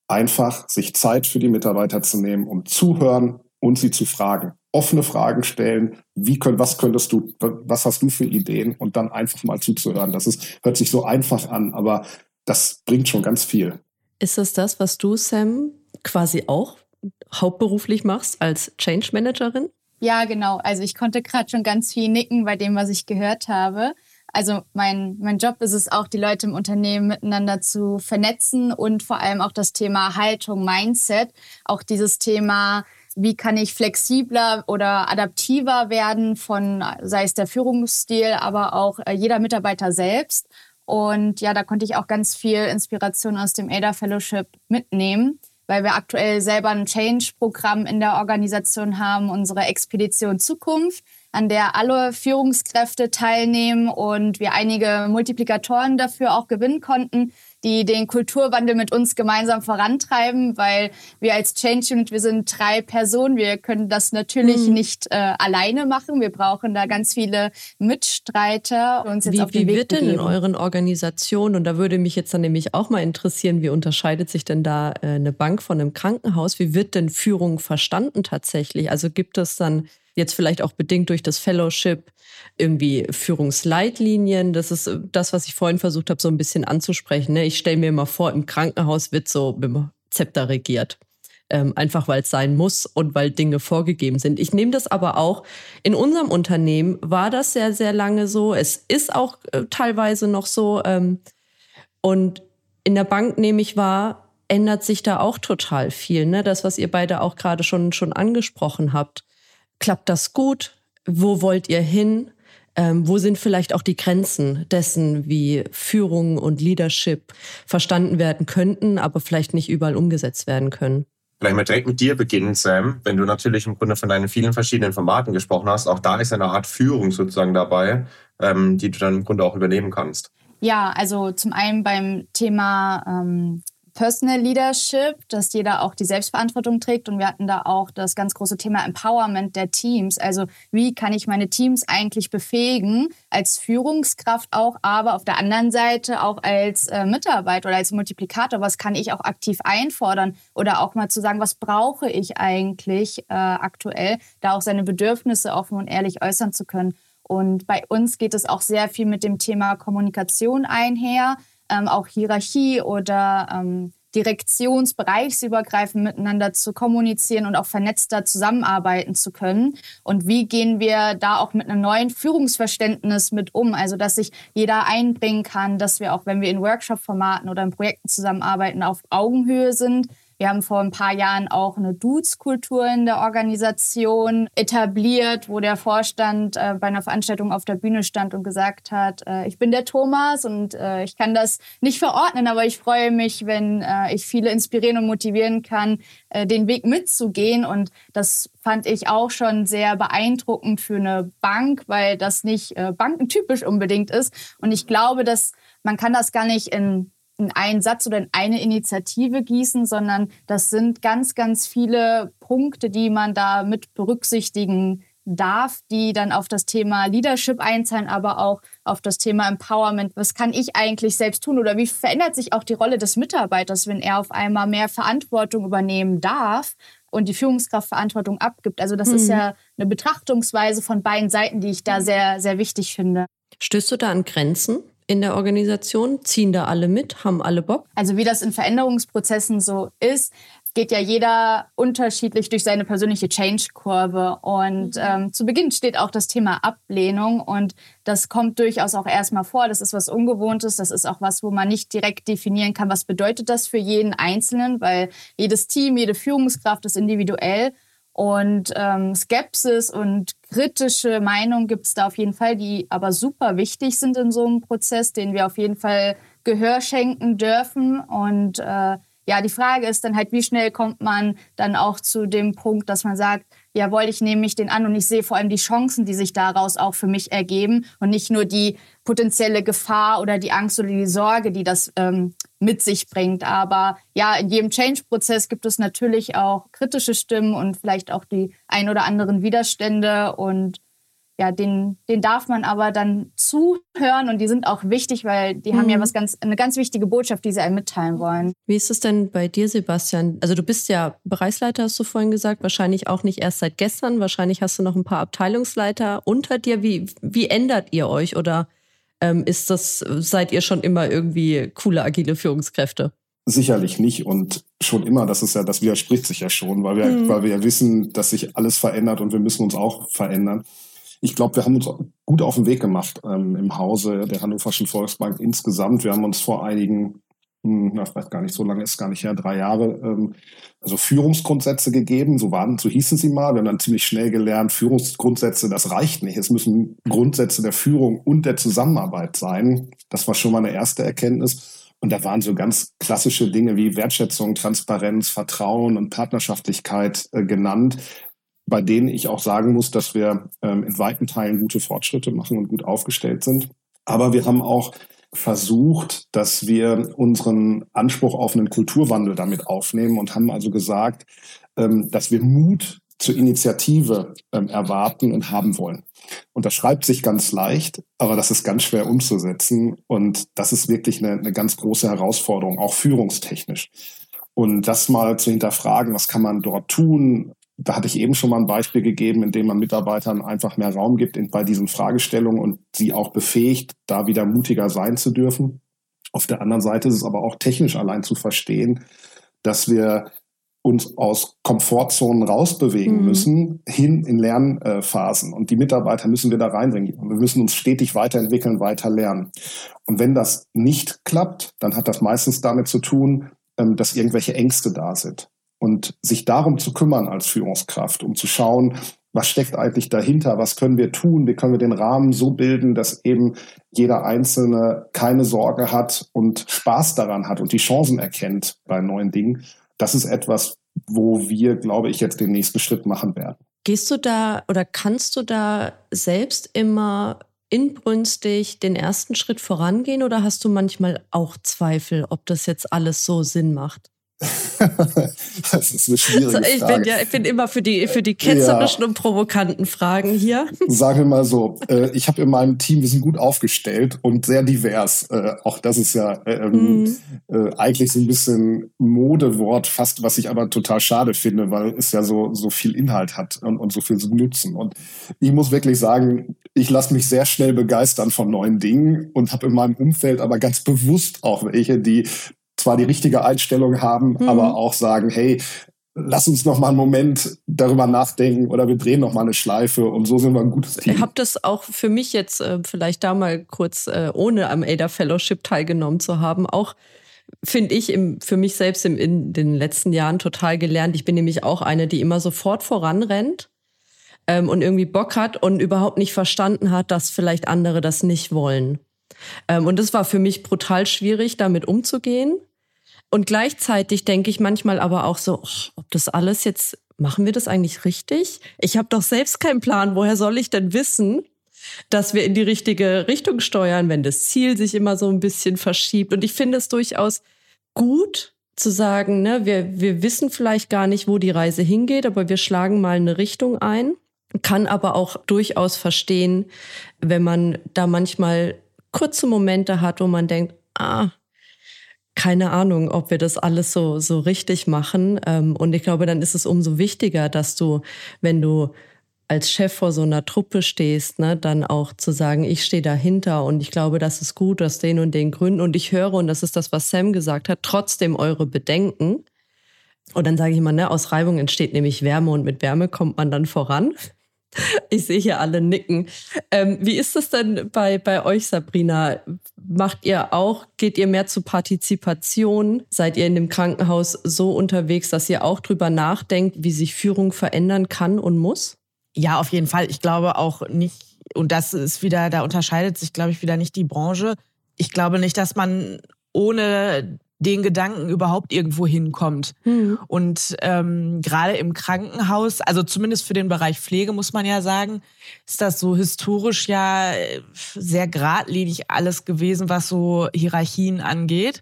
[SPEAKER 5] einfach sich Zeit für die Mitarbeiter zu nehmen, um zuhören und sie zu fragen. Offene Fragen stellen. Wie könnt, was könntest du, was hast du für Ideen? Und dann einfach mal zuzuhören. Das ist, hört sich so einfach an, aber das bringt schon ganz viel.
[SPEAKER 2] Ist das das, was du, Sam, quasi auch hauptberuflich machst als Change Managerin?
[SPEAKER 4] Ja, genau. Also ich konnte gerade schon ganz viel nicken bei dem, was ich gehört habe. Also mein, mein Job ist es auch, die Leute im Unternehmen miteinander zu vernetzen und vor allem auch das Thema Haltung, Mindset, auch dieses Thema, wie kann ich flexibler oder adaptiver werden von, sei es der Führungsstil, aber auch äh, jeder Mitarbeiter selbst. Und ja, da konnte ich auch ganz viel Inspiration aus dem ADA Fellowship mitnehmen, weil wir aktuell selber ein Change-Programm in der Organisation haben, unsere Expedition Zukunft an der alle Führungskräfte teilnehmen und wir einige Multiplikatoren dafür auch gewinnen konnten, die den Kulturwandel mit uns gemeinsam vorantreiben, weil wir als Change Unit, wir sind drei Personen, wir können das natürlich mhm. nicht äh, alleine machen. Wir brauchen da ganz viele Mitstreiter.
[SPEAKER 2] Uns jetzt wie auf wie wird denn in euren Organisationen, und da würde mich jetzt dann nämlich auch mal interessieren, wie unterscheidet sich denn da äh, eine Bank von einem Krankenhaus? Wie wird denn Führung verstanden tatsächlich? Also gibt es dann jetzt vielleicht auch bedingt durch das Fellowship irgendwie Führungsleitlinien. Das ist äh, das, was ich vorhin versucht habe, so ein bisschen anzusprechen. Ne? Ich stelle mir immer vor, im Krankenhaus wird so mit dem Zepter regiert. Ähm, einfach weil es sein muss und weil Dinge vorgegeben sind. Ich nehme das aber auch, in unserem Unternehmen war das sehr, sehr lange so. Es ist auch äh, teilweise noch so. Ähm, und in der Bank nehme ich wahr, ändert sich da auch total viel. Ne? Das, was ihr beide auch gerade schon, schon angesprochen habt. Klappt das gut? Wo wollt ihr hin? Ähm, wo sind vielleicht auch die Grenzen dessen, wie Führung und Leadership verstanden werden könnten, aber vielleicht nicht überall umgesetzt werden können?
[SPEAKER 3] Vielleicht mal direkt mit dir beginnen, Sam. Wenn du natürlich im Grunde von deinen vielen verschiedenen Formaten gesprochen hast, auch da ist eine Art Führung sozusagen dabei, ähm, die du dann im Grunde auch übernehmen kannst.
[SPEAKER 4] Ja, also zum einen beim Thema ähm, Personal Leadership, dass jeder auch die Selbstverantwortung trägt. Und wir hatten da auch das ganz große Thema Empowerment der Teams. Also wie kann ich meine Teams eigentlich befähigen, als Führungskraft auch, aber auf der anderen Seite auch als äh, Mitarbeiter oder als Multiplikator. Was kann ich auch aktiv einfordern? Oder auch mal zu sagen, was brauche ich eigentlich äh, aktuell, da auch seine Bedürfnisse offen und ehrlich äußern zu können. Und bei uns geht es auch sehr viel mit dem Thema Kommunikation einher ähm, auch Hierarchie oder ähm, direktionsbereichsübergreifend miteinander zu kommunizieren und auch vernetzter zusammenarbeiten zu können. Und wie gehen wir da auch mit einem neuen Führungsverständnis mit um? Also, dass sich jeder einbringen kann, dass wir auch, wenn wir in Workshop-Formaten oder in Projekten zusammenarbeiten, auf Augenhöhe sind, wir haben vor ein paar Jahren auch eine Dudes-Kultur in der Organisation etabliert, wo der Vorstand äh, bei einer Veranstaltung auf der Bühne stand und gesagt hat, äh, ich bin der Thomas und äh, ich kann das nicht verordnen, aber ich freue mich, wenn äh, ich viele inspirieren und motivieren kann, äh, den Weg mitzugehen. Und das fand ich auch schon sehr beeindruckend für eine Bank, weil das nicht äh, bankentypisch unbedingt ist. Und ich glaube, dass man kann das gar nicht in in einen Satz oder in eine Initiative gießen, sondern das sind ganz, ganz viele Punkte, die man da mit berücksichtigen darf, die dann auf das Thema Leadership einzahlen, aber auch auf das Thema Empowerment. Was kann ich eigentlich selbst tun oder wie verändert sich auch die Rolle des Mitarbeiters, wenn er auf einmal mehr Verantwortung übernehmen darf und die Führungskraft Verantwortung abgibt? Also das mhm. ist ja eine Betrachtungsweise von beiden Seiten, die ich da sehr, sehr wichtig finde.
[SPEAKER 2] Stößt du da an Grenzen? In der Organisation? Ziehen da alle mit? Haben alle Bock?
[SPEAKER 4] Also wie das in Veränderungsprozessen so ist, geht ja jeder unterschiedlich durch seine persönliche Change-Kurve. Und mhm. ähm, zu Beginn steht auch das Thema Ablehnung. Und das kommt durchaus auch erstmal vor. Das ist was Ungewohntes. Das ist auch was, wo man nicht direkt definieren kann, was bedeutet das für jeden Einzelnen, weil jedes Team, jede Führungskraft ist individuell. Und ähm, Skepsis und kritische Meinung gibt es da auf jeden Fall, die aber super wichtig sind in so einem Prozess, den wir auf jeden Fall Gehör schenken dürfen. Und äh, ja, die Frage ist dann halt, wie schnell kommt man dann auch zu dem Punkt, dass man sagt, jawohl, ich nehme mich den an und ich sehe vor allem die Chancen, die sich daraus auch für mich ergeben und nicht nur die potenzielle Gefahr oder die Angst oder die Sorge, die das ähm, mit sich bringt. Aber ja, in jedem Change-Prozess gibt es natürlich auch kritische Stimmen und vielleicht auch die ein oder anderen Widerstände und ja, den, den darf man aber dann zuhören und die sind auch wichtig, weil die mhm. haben ja mhm. was ganz, eine ganz wichtige Botschaft, die sie einem mitteilen wollen.
[SPEAKER 2] Wie ist es denn bei dir, Sebastian? Also du bist ja Bereichsleiter, hast du vorhin gesagt, wahrscheinlich auch nicht erst seit gestern, wahrscheinlich hast du noch ein paar Abteilungsleiter unter dir. Wie, wie ändert ihr euch oder ähm, ist das, seid ihr schon immer irgendwie coole, agile Führungskräfte?
[SPEAKER 5] Sicherlich nicht und schon immer, das ist ja, das widerspricht sich ja schon, weil wir, mhm. weil wir ja wissen, dass sich alles verändert und wir müssen uns auch verändern ich glaube, wir haben uns gut auf den Weg gemacht ähm, im Hause der Hannoverschen Volksbank insgesamt. Wir haben uns vor einigen, hm, na, vielleicht gar nicht so lange, ist gar nicht her, drei Jahre, ähm, also Führungsgrundsätze gegeben. So waren, so hießen sie mal. Wir haben dann ziemlich schnell gelernt, Führungsgrundsätze, das reicht nicht. Es müssen Grundsätze der Führung und der Zusammenarbeit sein. Das war schon mal eine erste Erkenntnis. Und da waren so ganz klassische Dinge wie Wertschätzung, Transparenz, Vertrauen und Partnerschaftlichkeit äh, genannt, bei denen ich auch sagen muss, dass wir ähm, in weiten Teilen gute Fortschritte machen und gut aufgestellt sind. Aber wir haben auch versucht, dass wir unseren Anspruch auf einen Kulturwandel damit aufnehmen und haben also gesagt, ähm, dass wir Mut zur Initiative ähm, erwarten und haben wollen. Und das schreibt sich ganz leicht, aber das ist ganz schwer umzusetzen. Und das ist wirklich eine, eine ganz große Herausforderung, auch führungstechnisch. Und das mal zu hinterfragen, was kann man dort tun, da hatte ich eben schon mal ein Beispiel gegeben, in dem man Mitarbeitern einfach mehr Raum gibt in, bei diesen Fragestellungen und sie auch befähigt, da wieder mutiger sein zu dürfen. Auf der anderen Seite ist es aber auch technisch allein zu verstehen, dass wir uns aus Komfortzonen rausbewegen mhm. müssen, hin in Lernphasen. Und die Mitarbeiter müssen wir da reinbringen. Wir müssen uns stetig weiterentwickeln, weiter lernen. Und wenn das nicht klappt, dann hat das meistens damit zu tun, ähm, dass irgendwelche Ängste da sind. Und sich darum zu kümmern als Führungskraft, um zu schauen, was steckt eigentlich dahinter, was können wir tun, wie können wir den Rahmen so bilden, dass eben jeder Einzelne keine Sorge hat und Spaß daran hat und die Chancen erkennt bei neuen Dingen. Das ist etwas, wo wir, glaube ich, jetzt den nächsten Schritt machen werden.
[SPEAKER 2] Gehst du da oder kannst du da selbst immer inbrünstig den ersten Schritt vorangehen oder hast du manchmal auch Zweifel, ob das jetzt alles so Sinn macht?
[SPEAKER 5] das ist eine schwierige also
[SPEAKER 2] ich
[SPEAKER 5] Frage.
[SPEAKER 2] Bin ja, ich bin immer für die, für die ketzerischen ja. und provokanten Fragen hier.
[SPEAKER 5] Sagen wir mal so, äh, ich habe in meinem Team, wir sind gut aufgestellt und sehr divers. Äh, auch das ist ja ähm, mhm. äh, eigentlich so ein bisschen Modewort fast, was ich aber total schade finde, weil es ja so, so viel Inhalt hat und, und so viel Nutzen. Und ich muss wirklich sagen, ich lasse mich sehr schnell begeistern von neuen Dingen und habe in meinem Umfeld aber ganz bewusst auch welche, die zwar die richtige Einstellung haben, mhm. aber auch sagen, hey, lass uns noch mal einen Moment darüber nachdenken oder wir drehen noch mal eine Schleife und so sind wir ein gutes Team.
[SPEAKER 2] Ich habe das auch für mich jetzt äh, vielleicht da mal kurz äh, ohne am ADA Fellowship teilgenommen zu haben, auch finde ich im, für mich selbst im, in den letzten Jahren total gelernt. Ich bin nämlich auch eine, die immer sofort voranrennt ähm, und irgendwie Bock hat und überhaupt nicht verstanden hat, dass vielleicht andere das nicht wollen. Ähm, und das war für mich brutal schwierig, damit umzugehen. Und gleichzeitig denke ich manchmal aber auch so, oh, ob das alles jetzt, machen wir das eigentlich richtig? Ich habe doch selbst keinen Plan. Woher soll ich denn wissen, dass wir in die richtige Richtung steuern, wenn das Ziel sich immer so ein bisschen verschiebt? Und ich finde es durchaus gut zu sagen, ne, wir, wir wissen vielleicht gar nicht, wo die Reise hingeht, aber wir schlagen mal eine Richtung ein. Kann aber auch durchaus verstehen, wenn man da manchmal kurze Momente hat, wo man denkt, ah, keine Ahnung, ob wir das alles so, so richtig machen. Ähm, und ich glaube, dann ist es umso wichtiger, dass du, wenn du als Chef vor so einer Truppe stehst, ne, dann auch zu sagen, ich stehe dahinter und ich glaube, das ist gut aus den und den Gründen und ich höre, und das ist das, was Sam gesagt hat, trotzdem eure Bedenken. Und dann sage ich immer, ne, aus Reibung entsteht nämlich Wärme und mit Wärme kommt man dann voran. Ich sehe hier alle nicken. Ähm, wie ist das denn bei, bei euch, Sabrina? Macht ihr auch, geht ihr mehr zu Partizipation? Seid ihr in dem Krankenhaus so unterwegs, dass ihr auch drüber nachdenkt, wie sich Führung verändern kann und muss?
[SPEAKER 6] Ja, auf jeden Fall. Ich glaube auch nicht, und das ist wieder, da unterscheidet sich, glaube ich, wieder nicht die Branche. Ich glaube nicht, dass man ohne den Gedanken überhaupt irgendwo hinkommt. Mhm. Und ähm, gerade im Krankenhaus, also zumindest für den Bereich Pflege muss man ja sagen, ist das so historisch ja sehr geradlinig alles gewesen, was so Hierarchien angeht.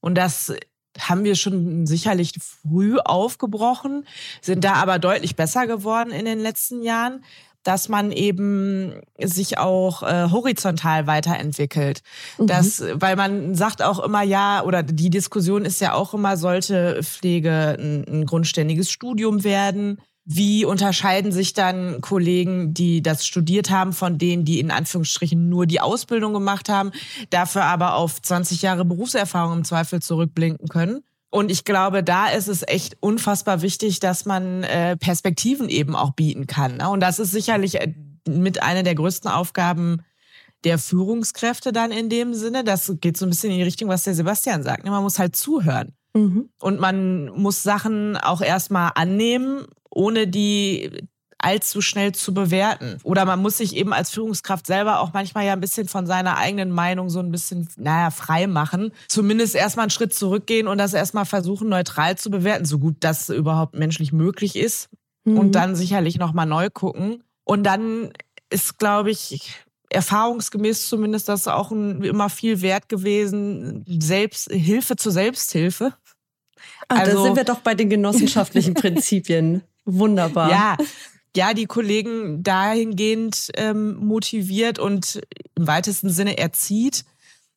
[SPEAKER 6] Und das haben wir schon sicherlich früh aufgebrochen, sind da aber deutlich besser geworden in den letzten Jahren dass man eben sich auch äh, horizontal weiterentwickelt. Mhm. Das, weil man sagt auch immer, ja, oder die Diskussion ist ja auch immer, sollte Pflege ein, ein grundständiges Studium werden? Wie unterscheiden sich dann Kollegen, die das studiert haben, von denen, die in Anführungsstrichen nur die Ausbildung gemacht haben, dafür aber auf 20 Jahre Berufserfahrung im Zweifel zurückblinken können? Und ich glaube, da ist es echt unfassbar wichtig, dass man äh, Perspektiven eben auch bieten kann. Ne? Und das ist sicherlich äh, mit einer der größten Aufgaben der Führungskräfte dann in dem Sinne. Das geht so ein bisschen in die Richtung, was der Sebastian sagt. Ne? Man muss halt zuhören. Mhm. Und man muss Sachen auch erstmal annehmen, ohne die allzu schnell zu bewerten. Oder man muss sich eben als Führungskraft selber auch manchmal ja ein bisschen von seiner eigenen Meinung so ein bisschen, naja, frei machen. Zumindest erstmal einen Schritt zurückgehen und das erstmal versuchen, neutral zu bewerten, so gut das überhaupt menschlich möglich ist. Mhm. Und dann sicherlich nochmal neu gucken. Und dann ist, glaube ich, erfahrungsgemäß zumindest das auch ein, immer viel wert gewesen, Selbst, Hilfe zur Selbsthilfe.
[SPEAKER 2] Ach, also, da sind wir doch bei den genossenschaftlichen Prinzipien. Wunderbar.
[SPEAKER 6] Ja, ja, die Kollegen dahingehend ähm, motiviert und im weitesten Sinne erzieht,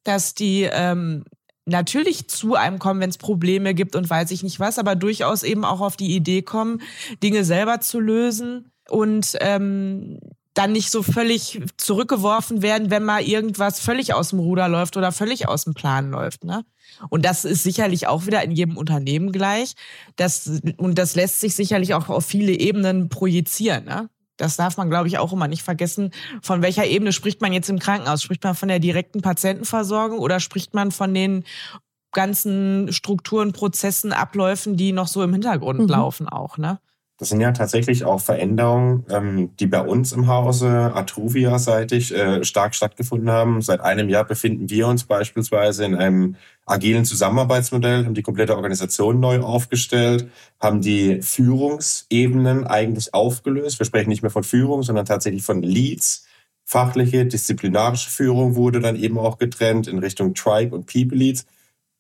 [SPEAKER 6] dass die ähm, natürlich zu einem kommen, wenn es Probleme gibt und weiß ich nicht was, aber durchaus eben auch auf die Idee kommen, Dinge selber zu lösen und ähm, dann nicht so völlig zurückgeworfen werden, wenn mal irgendwas völlig aus dem Ruder läuft oder völlig aus dem Plan läuft. Ne? Und das ist sicherlich auch wieder in jedem Unternehmen gleich. Das, und das lässt sich sicherlich auch auf viele Ebenen projizieren. Ne? Das darf man, glaube ich, auch immer nicht vergessen. Von welcher Ebene spricht man jetzt im Krankenhaus? Spricht man von der direkten Patientenversorgung oder spricht man von den ganzen Strukturen, Prozessen, Abläufen, die noch so im Hintergrund mhm. laufen auch, ne?
[SPEAKER 3] Das sind ja tatsächlich auch Veränderungen, ähm, die bei uns im Hause Atruvia-seitig äh, stark stattgefunden haben. Seit einem Jahr befinden wir uns beispielsweise in einem agilen Zusammenarbeitsmodell, haben die komplette Organisation neu aufgestellt, haben die Führungsebenen eigentlich aufgelöst. Wir sprechen nicht mehr von Führung, sondern tatsächlich von Leads. Fachliche, disziplinarische Führung wurde dann eben auch getrennt in Richtung Tribe und People Leads.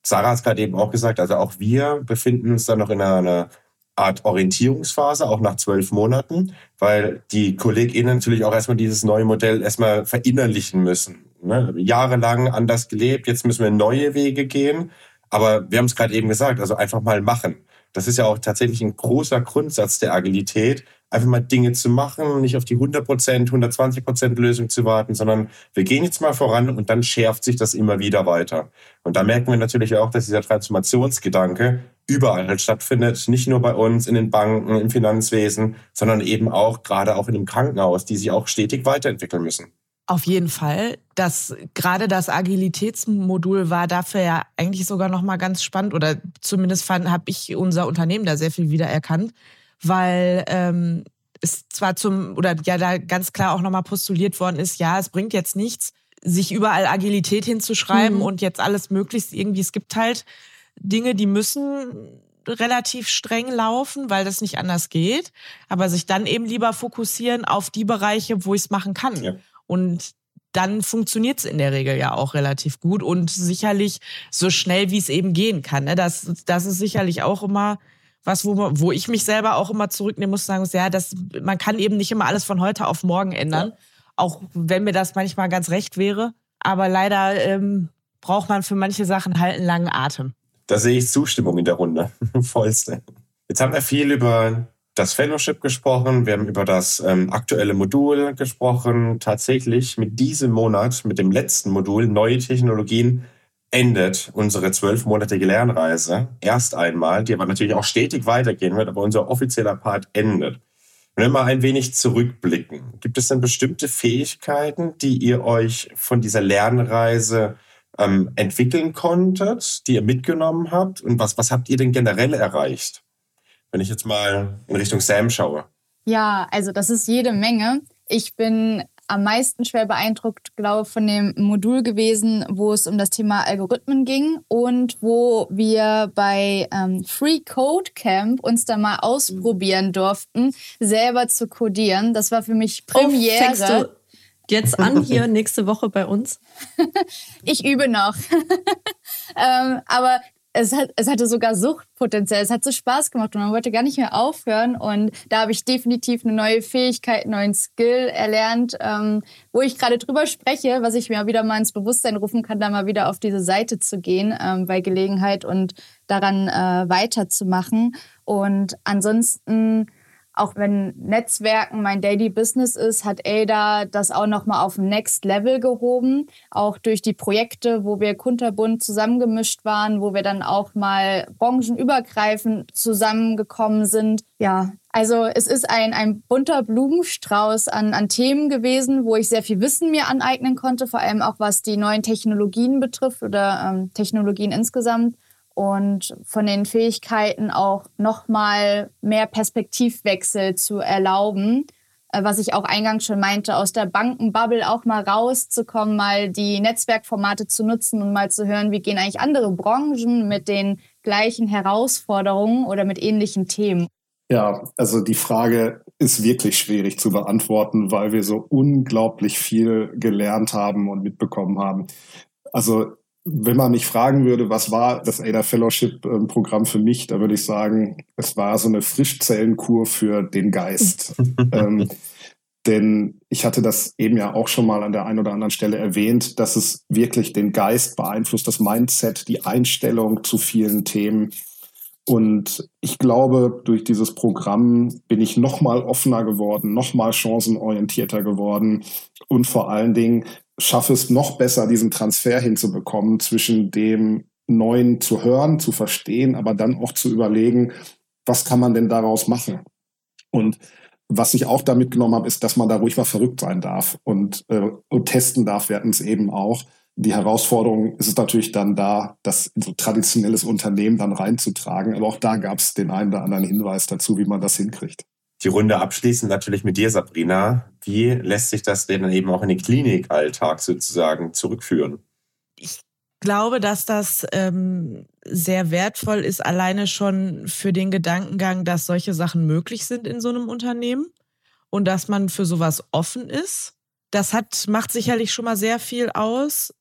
[SPEAKER 3] Sarah hat es gerade eben auch gesagt, also auch wir befinden uns dann noch in einer Art Orientierungsphase, auch nach zwölf Monaten, weil die KollegInnen natürlich auch erstmal dieses neue Modell erstmal verinnerlichen müssen. Ne? Jahrelang anders gelebt, jetzt müssen wir neue Wege gehen. Aber wir haben es gerade eben gesagt, also einfach mal machen. Das ist ja auch tatsächlich ein großer Grundsatz der Agilität, einfach mal Dinge zu machen, nicht auf die 100% 120% Lösung zu warten, sondern wir gehen jetzt mal voran und dann schärft sich das immer wieder weiter. Und da merken wir natürlich auch, dass dieser Transformationsgedanke überall stattfindet, nicht nur bei uns in den Banken, im Finanzwesen, sondern eben auch gerade auch in dem Krankenhaus, die sich auch stetig weiterentwickeln müssen.
[SPEAKER 6] Auf jeden Fall. Das, gerade das Agilitätsmodul war dafür ja eigentlich sogar noch mal ganz spannend oder zumindest habe ich unser Unternehmen da sehr viel wiedererkannt, weil ähm, es zwar zum oder ja da ganz klar auch noch mal postuliert worden ist, ja, es bringt jetzt nichts, sich überall Agilität hinzuschreiben mhm. und jetzt alles möglichst irgendwie. Es gibt halt Dinge, die müssen relativ streng laufen, weil das nicht anders geht, aber sich dann eben lieber fokussieren auf die Bereiche, wo ich es machen kann. Ja. Und dann funktioniert es in der Regel ja auch relativ gut und sicherlich so schnell, wie es eben gehen kann. Ne? Das, das ist sicherlich auch immer was, wo, wo ich mich selber auch immer zurücknehmen muss, sagen muss, ja, das, man kann eben nicht immer alles von heute auf morgen ändern, ja. auch wenn mir das manchmal ganz recht wäre. Aber leider ähm, braucht man für manche Sachen halt einen langen Atem.
[SPEAKER 3] Da sehe ich Zustimmung in der Runde. Vollste. Jetzt haben wir viel über das Fellowship gesprochen, wir haben über das ähm, aktuelle Modul gesprochen. Tatsächlich mit diesem Monat, mit dem letzten Modul Neue Technologien, endet unsere zwölfmonatige Lernreise erst einmal, die aber natürlich auch stetig weitergehen wird, aber unser offizieller Part endet. Wenn wir mal ein wenig zurückblicken, gibt es denn bestimmte Fähigkeiten, die ihr euch von dieser Lernreise ähm, entwickeln konntet, die ihr mitgenommen habt? Und was, was habt ihr denn generell erreicht? Wenn ich jetzt mal in Richtung Sam schaue.
[SPEAKER 4] Ja, also das ist jede Menge. Ich bin am meisten schwer beeindruckt, glaube ich, von dem Modul gewesen, wo es um das Thema Algorithmen ging und wo wir bei ähm, Free Code Camp uns da mal ausprobieren durften, selber zu codieren. Das war für mich oh, Premiere.
[SPEAKER 2] Oh, jetzt an hier nächste Woche bei uns?
[SPEAKER 4] ich übe noch. ähm, aber es, hat, es hatte sogar Suchtpotenzial. Es hat so Spaß gemacht und man wollte gar nicht mehr aufhören. Und da habe ich definitiv eine neue Fähigkeit, einen neuen Skill erlernt, ähm, wo ich gerade drüber spreche, was ich mir wieder mal ins Bewusstsein rufen kann, da mal wieder auf diese Seite zu gehen ähm, bei Gelegenheit und daran äh, weiterzumachen. Und ansonsten auch wenn Netzwerken mein Daily Business ist, hat Ada das auch nochmal auf Next Level gehoben. Auch durch die Projekte, wo wir kunterbunt zusammengemischt waren, wo wir dann auch mal branchenübergreifend zusammengekommen sind. Ja, also es ist ein, ein bunter Blumenstrauß an, an Themen gewesen, wo ich sehr viel Wissen mir aneignen konnte, vor allem auch was die neuen Technologien betrifft oder ähm, Technologien insgesamt und von den Fähigkeiten auch nochmal mehr Perspektivwechsel zu erlauben. Äh, was ich auch eingangs schon meinte, aus der Bankenbubble auch mal rauszukommen, mal die Netzwerkformate zu nutzen und mal zu hören, wie gehen eigentlich andere Branchen mit den gleichen Herausforderungen oder mit ähnlichen Themen.
[SPEAKER 5] Ja, also die Frage ist wirklich schwierig zu beantworten, weil wir so unglaublich viel gelernt haben und mitbekommen haben. Also wenn man mich fragen würde, was war das ADA Fellowship-Programm für mich, da würde ich sagen, es war so eine Frischzellenkur für den Geist. ähm, denn ich hatte das eben ja auch schon mal an der einen oder anderen Stelle erwähnt, dass es wirklich den Geist beeinflusst, das Mindset, die Einstellung zu vielen Themen. Und ich glaube, durch dieses Programm bin ich noch mal offener geworden, noch mal chancenorientierter geworden und vor allen Dingen schaffe es noch besser, diesen Transfer hinzubekommen zwischen dem Neuen zu hören, zu verstehen, aber dann auch zu überlegen, was kann man denn daraus machen? Und was ich auch da mitgenommen habe, ist, dass man da ruhig mal verrückt sein darf und, äh, und testen darf. Wir hatten es eben auch. Die Herausforderung ist es natürlich dann da, das so traditionelles Unternehmen dann reinzutragen. Aber auch da gab es den einen oder anderen Hinweis dazu, wie man das hinkriegt
[SPEAKER 3] die Runde abschließen natürlich mit dir, Sabrina. Wie lässt sich das denn eben auch in den Klinikalltag sozusagen zurückführen?
[SPEAKER 6] Ich glaube, dass das ähm, sehr wertvoll ist, alleine schon für den Gedankengang, dass solche Sachen möglich sind in so einem Unternehmen und dass man für sowas offen ist. Das hat, macht sicherlich schon mal sehr viel aus.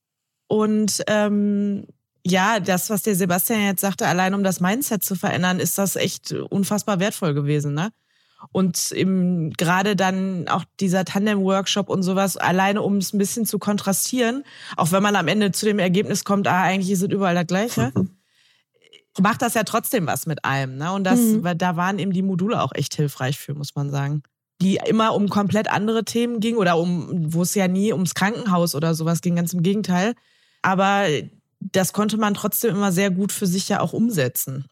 [SPEAKER 6] Und ähm, ja, das, was der Sebastian jetzt sagte, allein um das Mindset zu verändern, ist das echt unfassbar wertvoll gewesen. Ne? Und im, gerade dann auch dieser Tandem-Workshop und sowas, alleine um es ein bisschen zu kontrastieren, auch wenn man am Ende zu dem Ergebnis kommt, ah, eigentlich es überall das Gleiche, macht das ja trotzdem was mit einem. Ne? Und das, mhm. da waren eben die Module auch echt hilfreich für, muss man sagen. Die immer um komplett andere Themen ging oder um, wo es ja nie ums Krankenhaus oder sowas ging, ganz im Gegenteil. Aber das konnte man trotzdem immer sehr gut für sich ja auch umsetzen.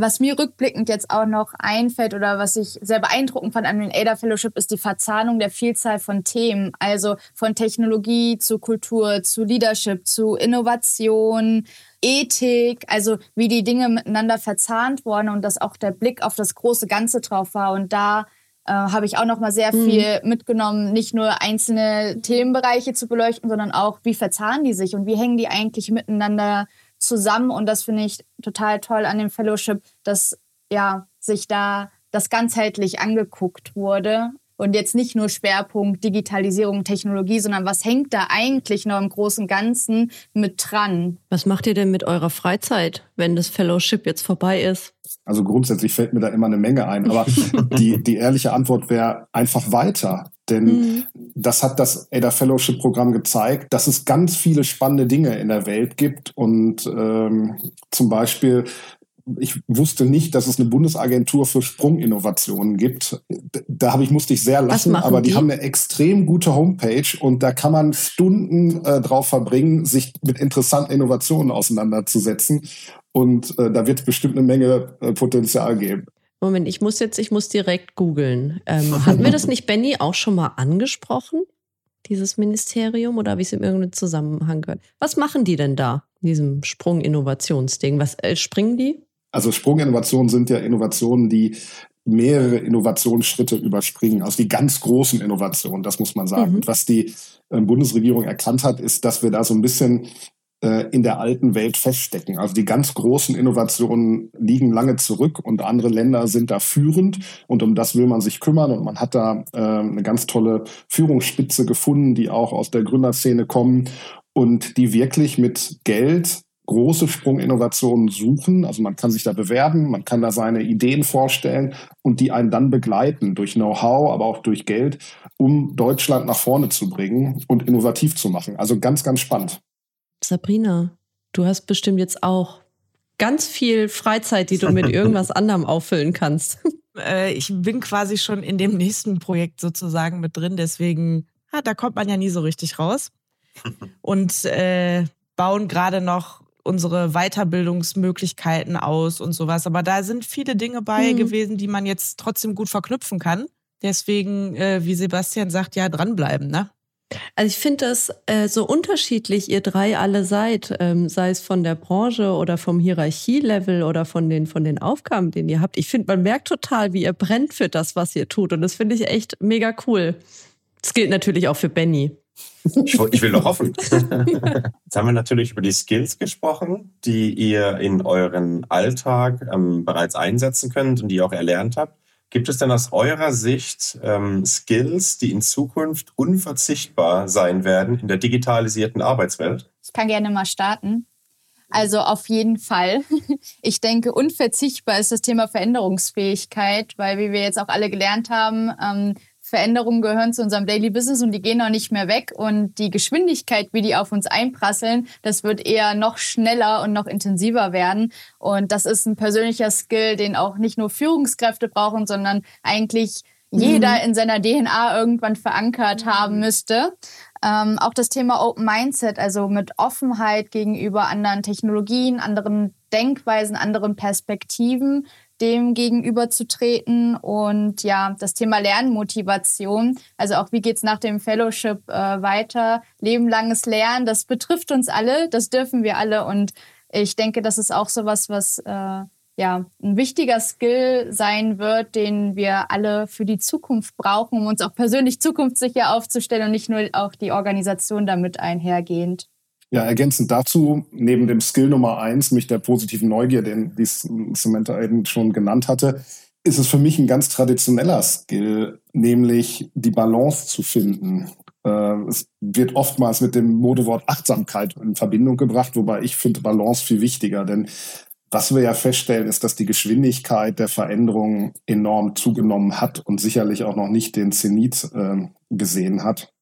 [SPEAKER 4] Was mir rückblickend jetzt auch noch einfällt oder was ich sehr beeindruckend fand an den ADA Fellowship ist die Verzahnung der Vielzahl von Themen. Also von Technologie zu Kultur, zu Leadership, zu Innovation, Ethik, also wie die Dinge miteinander verzahnt wurden und dass auch der Blick auf das große Ganze drauf war. Und da äh, habe ich auch noch mal sehr mhm. viel mitgenommen, nicht nur einzelne Themenbereiche zu beleuchten, sondern auch, wie verzahnen die sich und wie hängen die eigentlich miteinander zusammen und das finde ich total toll an dem Fellowship, dass ja sich da das ganzheitlich angeguckt wurde und jetzt nicht nur Schwerpunkt Digitalisierung, Technologie, sondern was hängt da eigentlich noch im großen Ganzen mit dran?
[SPEAKER 2] Was macht ihr denn mit eurer Freizeit, wenn das Fellowship jetzt vorbei ist?
[SPEAKER 5] Also grundsätzlich fällt mir da immer eine Menge ein, aber die, die ehrliche Antwort wäre einfach weiter. Denn mhm. das hat das ADA Fellowship Programm gezeigt, dass es ganz viele spannende Dinge in der Welt gibt und ähm, zum Beispiel ich wusste nicht, dass es eine Bundesagentur für Sprunginnovationen gibt. Da habe ich musste ich sehr lachen, aber die, die, haben eine extrem gute Homepage und da kann man Stunden äh, drauf verbringen, sich mit interessanten Innovationen auseinanderzusetzen und äh, da wird es bestimmt eine Menge äh, Potenzial geben.
[SPEAKER 2] Moment, ich muss jetzt, ich muss direkt googeln. Ähm, hatten wir das nicht, Benny, auch schon mal angesprochen? Dieses Ministerium oder habe ich es in irgendeinem Zusammenhang gehört? Was machen die denn da, diesem Sprung-Innovationsding? Was äh, springen die?
[SPEAKER 5] Also Sprunginnovationen sind ja Innovationen, die mehrere Innovationsschritte überspringen, also die ganz großen Innovationen, das muss man sagen. Mhm. Und was die äh, Bundesregierung erkannt hat, ist, dass wir da so ein bisschen äh, in der alten Welt feststecken. Also die ganz großen Innovationen liegen lange zurück und andere Länder sind da führend und um das will man sich kümmern und man hat da äh, eine ganz tolle Führungsspitze gefunden, die auch aus der Gründerszene kommen und die wirklich mit Geld große Sprunginnovationen suchen. Also man kann sich da bewerben, man kann da seine Ideen vorstellen und die einen dann begleiten durch Know-how, aber auch durch Geld, um Deutschland nach vorne zu bringen und innovativ zu machen. Also ganz, ganz spannend.
[SPEAKER 2] Sabrina, du hast bestimmt jetzt auch ganz viel Freizeit, die du mit irgendwas anderem auffüllen kannst.
[SPEAKER 6] Äh, ich bin quasi schon in dem nächsten Projekt sozusagen mit drin, deswegen, ja, da kommt man ja nie so richtig raus. Und äh, bauen gerade noch unsere Weiterbildungsmöglichkeiten aus und sowas. Aber da sind viele Dinge bei mhm. gewesen, die man jetzt trotzdem gut verknüpfen kann. Deswegen, äh, wie Sebastian sagt, ja, dranbleiben, ne?
[SPEAKER 2] Also ich finde das äh, so unterschiedlich, ihr drei alle seid, ähm, sei es von der Branche oder vom Hierarchielevel oder von den, von den Aufgaben, den ihr habt. Ich finde, man merkt total, wie ihr brennt für das, was ihr tut. Und das finde ich echt mega cool. Das gilt natürlich auch für Benny.
[SPEAKER 3] Ich, ich will doch hoffen. Jetzt haben wir natürlich über die Skills gesprochen, die ihr in euren Alltag ähm, bereits einsetzen könnt und die ihr auch erlernt habt. Gibt es denn aus eurer Sicht ähm, Skills, die in Zukunft unverzichtbar sein werden in der digitalisierten Arbeitswelt?
[SPEAKER 4] Ich kann gerne mal starten. Also auf jeden Fall. Ich denke, unverzichtbar ist das Thema Veränderungsfähigkeit, weil wie wir jetzt auch alle gelernt haben, ähm, Veränderungen gehören zu unserem Daily Business und die gehen auch nicht mehr weg. Und die Geschwindigkeit, wie die auf uns einprasseln, das wird eher noch schneller und noch intensiver werden. Und das ist ein persönlicher Skill, den auch nicht nur Führungskräfte brauchen, sondern eigentlich jeder mhm. in seiner DNA irgendwann verankert haben müsste. Ähm, auch das Thema Open Mindset, also mit Offenheit gegenüber anderen Technologien, anderen Denkweisen, anderen Perspektiven, dem gegenüberzutreten. Und ja, das Thema Lernmotivation, also auch wie geht's nach dem Fellowship äh, weiter, lebenlanges Lernen, das betrifft uns alle, das dürfen wir alle. Und ich denke, das ist auch sowas, was äh, ja ein wichtiger Skill sein wird, den wir alle für die Zukunft brauchen, um uns auch persönlich zukunftssicher aufzustellen und nicht nur auch die Organisation damit einhergehend.
[SPEAKER 5] Ja, ergänzend dazu, neben dem Skill Nummer eins, mich der positiven Neugier, den die Samantha eben schon genannt hatte, ist es für mich ein ganz traditioneller Skill, nämlich die Balance zu finden. Äh, es wird oftmals mit dem Modewort Achtsamkeit in Verbindung gebracht, wobei ich finde Balance viel wichtiger, denn was wir ja feststellen, ist, dass die Geschwindigkeit der Veränderung enorm zugenommen hat und sicherlich auch noch nicht den Zenit äh, gesehen hat.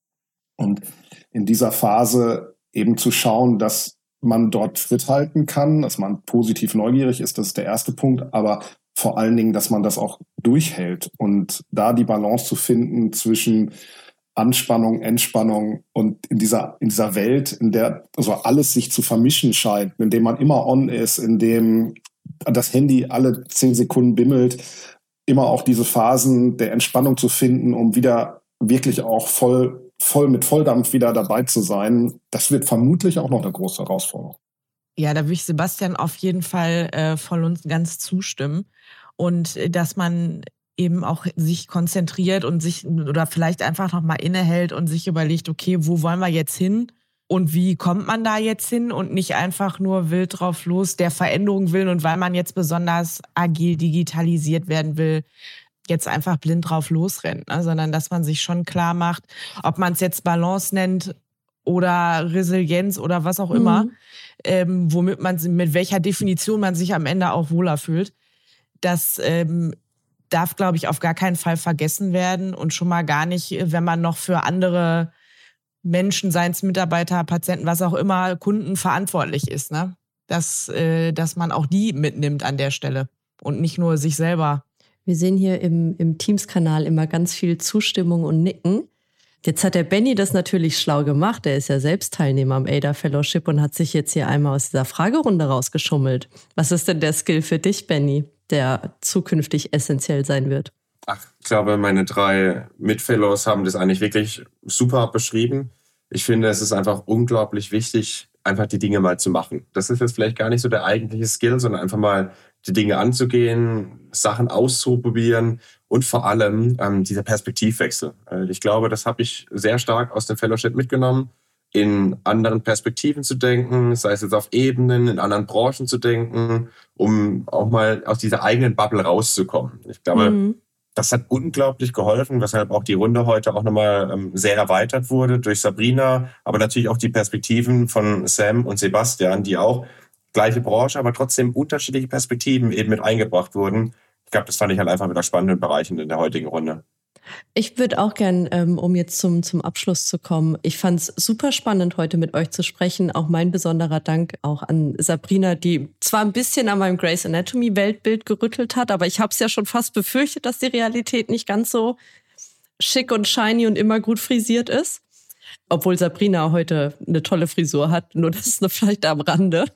[SPEAKER 5] Und in dieser Phase eben zu schauen, dass man dort Schritt halten kann, dass man positiv neugierig ist, das ist der erste Punkt, aber vor allen Dingen, dass man das auch durchhält und da die Balance zu finden zwischen Anspannung, Entspannung und in dieser, in dieser Welt, in der also alles sich zu vermischen scheint, in dem man immer on ist, in dem das Handy alle zehn Sekunden bimmelt, immer auch diese Phasen der Entspannung zu finden, um wieder wirklich auch voll voll mit Volldampf wieder dabei zu sein, das wird vermutlich auch noch eine große Herausforderung.
[SPEAKER 6] Ja, da würde ich Sebastian auf jeden Fall äh, voll und ganz zustimmen. Und äh, dass man eben auch sich konzentriert und sich oder vielleicht einfach nochmal innehält und sich überlegt, okay, wo wollen wir jetzt hin? Und wie kommt man da jetzt hin und nicht einfach nur wild drauf los, der Veränderung will und weil man jetzt besonders agil digitalisiert werden will, jetzt einfach blind drauf losrennt, ne? sondern dass man sich schon klar macht, ob man es jetzt Balance nennt oder Resilienz oder was auch immer, mhm. ähm, womit man mit welcher Definition man sich am Ende auch wohler fühlt. Das ähm, darf, glaube ich, auf gar keinen Fall vergessen werden und schon mal gar nicht, wenn man noch für andere Menschen, seien es Mitarbeiter, Patienten, was auch immer, Kunden verantwortlich ist, ne? Dass, äh, dass man auch die mitnimmt an der Stelle und nicht nur sich selber
[SPEAKER 2] wir sehen hier im, im Teams-Kanal immer ganz viel Zustimmung und Nicken. Jetzt hat der Benny das natürlich schlau gemacht. Er ist ja selbst Teilnehmer am ADA Fellowship und hat sich jetzt hier einmal aus dieser Fragerunde rausgeschummelt. Was ist denn der Skill für dich, Benny, der zukünftig essentiell sein wird?
[SPEAKER 3] Ach, ich glaube, meine drei Mitfellows haben das eigentlich wirklich super beschrieben. Ich finde, es ist einfach unglaublich wichtig, einfach die Dinge mal zu machen. Das ist jetzt vielleicht gar nicht so der eigentliche Skill, sondern einfach mal die Dinge anzugehen, Sachen auszuprobieren und vor allem ähm, dieser Perspektivwechsel. Äh, ich glaube, das habe ich sehr stark aus dem Fellowship mitgenommen, in anderen Perspektiven zu denken, sei es jetzt auf Ebenen, in anderen Branchen zu denken, um auch mal aus dieser eigenen Bubble rauszukommen. Ich glaube, mhm. das hat unglaublich geholfen, weshalb auch die Runde heute auch nochmal ähm, sehr erweitert wurde durch Sabrina, aber natürlich auch die Perspektiven von Sam und Sebastian, die auch gleiche Branche, aber trotzdem unterschiedliche Perspektiven eben mit eingebracht wurden. Ich glaube, das fand ich halt einfach wieder spannend und bereichend in der heutigen Runde.
[SPEAKER 2] Ich würde auch gern, ähm, um jetzt zum, zum Abschluss zu kommen, ich fand es super spannend, heute mit euch zu sprechen. Auch mein besonderer Dank auch an Sabrina, die zwar ein bisschen an meinem Grace Anatomy Weltbild gerüttelt hat, aber ich habe es ja schon fast befürchtet, dass die Realität nicht ganz so schick und shiny und immer gut frisiert ist. Obwohl Sabrina heute eine tolle Frisur hat, nur das ist vielleicht am Rande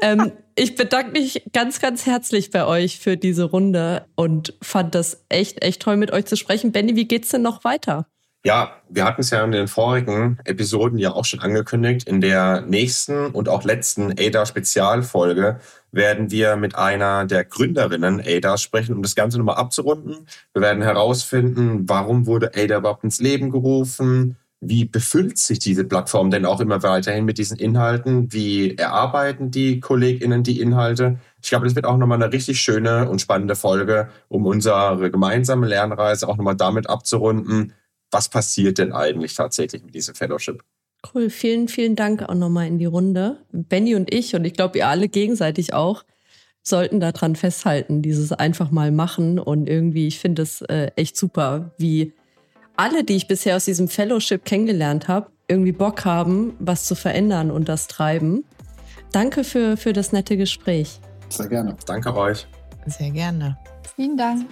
[SPEAKER 2] ähm, ich bedanke mich ganz, ganz herzlich bei euch für diese Runde und fand das echt, echt toll, mit euch zu sprechen. Benny, wie geht's denn noch weiter?
[SPEAKER 3] Ja, wir hatten es ja in den vorigen Episoden ja auch schon angekündigt. In der nächsten und auch letzten ADA-Spezialfolge werden wir mit einer der Gründerinnen ADA sprechen, um das Ganze nochmal abzurunden. Wir werden herausfinden, warum wurde ADA überhaupt ins Leben gerufen, wie befüllt sich diese Plattform denn auch immer weiterhin mit diesen Inhalten? Wie erarbeiten die KollegInnen die Inhalte? Ich glaube, das wird auch nochmal eine richtig schöne und spannende Folge, um unsere gemeinsame Lernreise auch nochmal damit abzurunden. Was passiert denn eigentlich tatsächlich mit diesem Fellowship?
[SPEAKER 2] Cool, vielen, vielen Dank auch nochmal in die Runde. Benny und ich und ich glaube, ihr alle gegenseitig auch sollten daran festhalten, dieses einfach mal machen. Und irgendwie, ich finde es äh, echt super, wie alle, die ich bisher aus diesem Fellowship kennengelernt habe, irgendwie Bock haben, was zu verändern und das treiben. Danke für, für das nette Gespräch.
[SPEAKER 5] Sehr gerne.
[SPEAKER 3] Danke euch.
[SPEAKER 6] Sehr gerne.
[SPEAKER 4] Vielen Dank.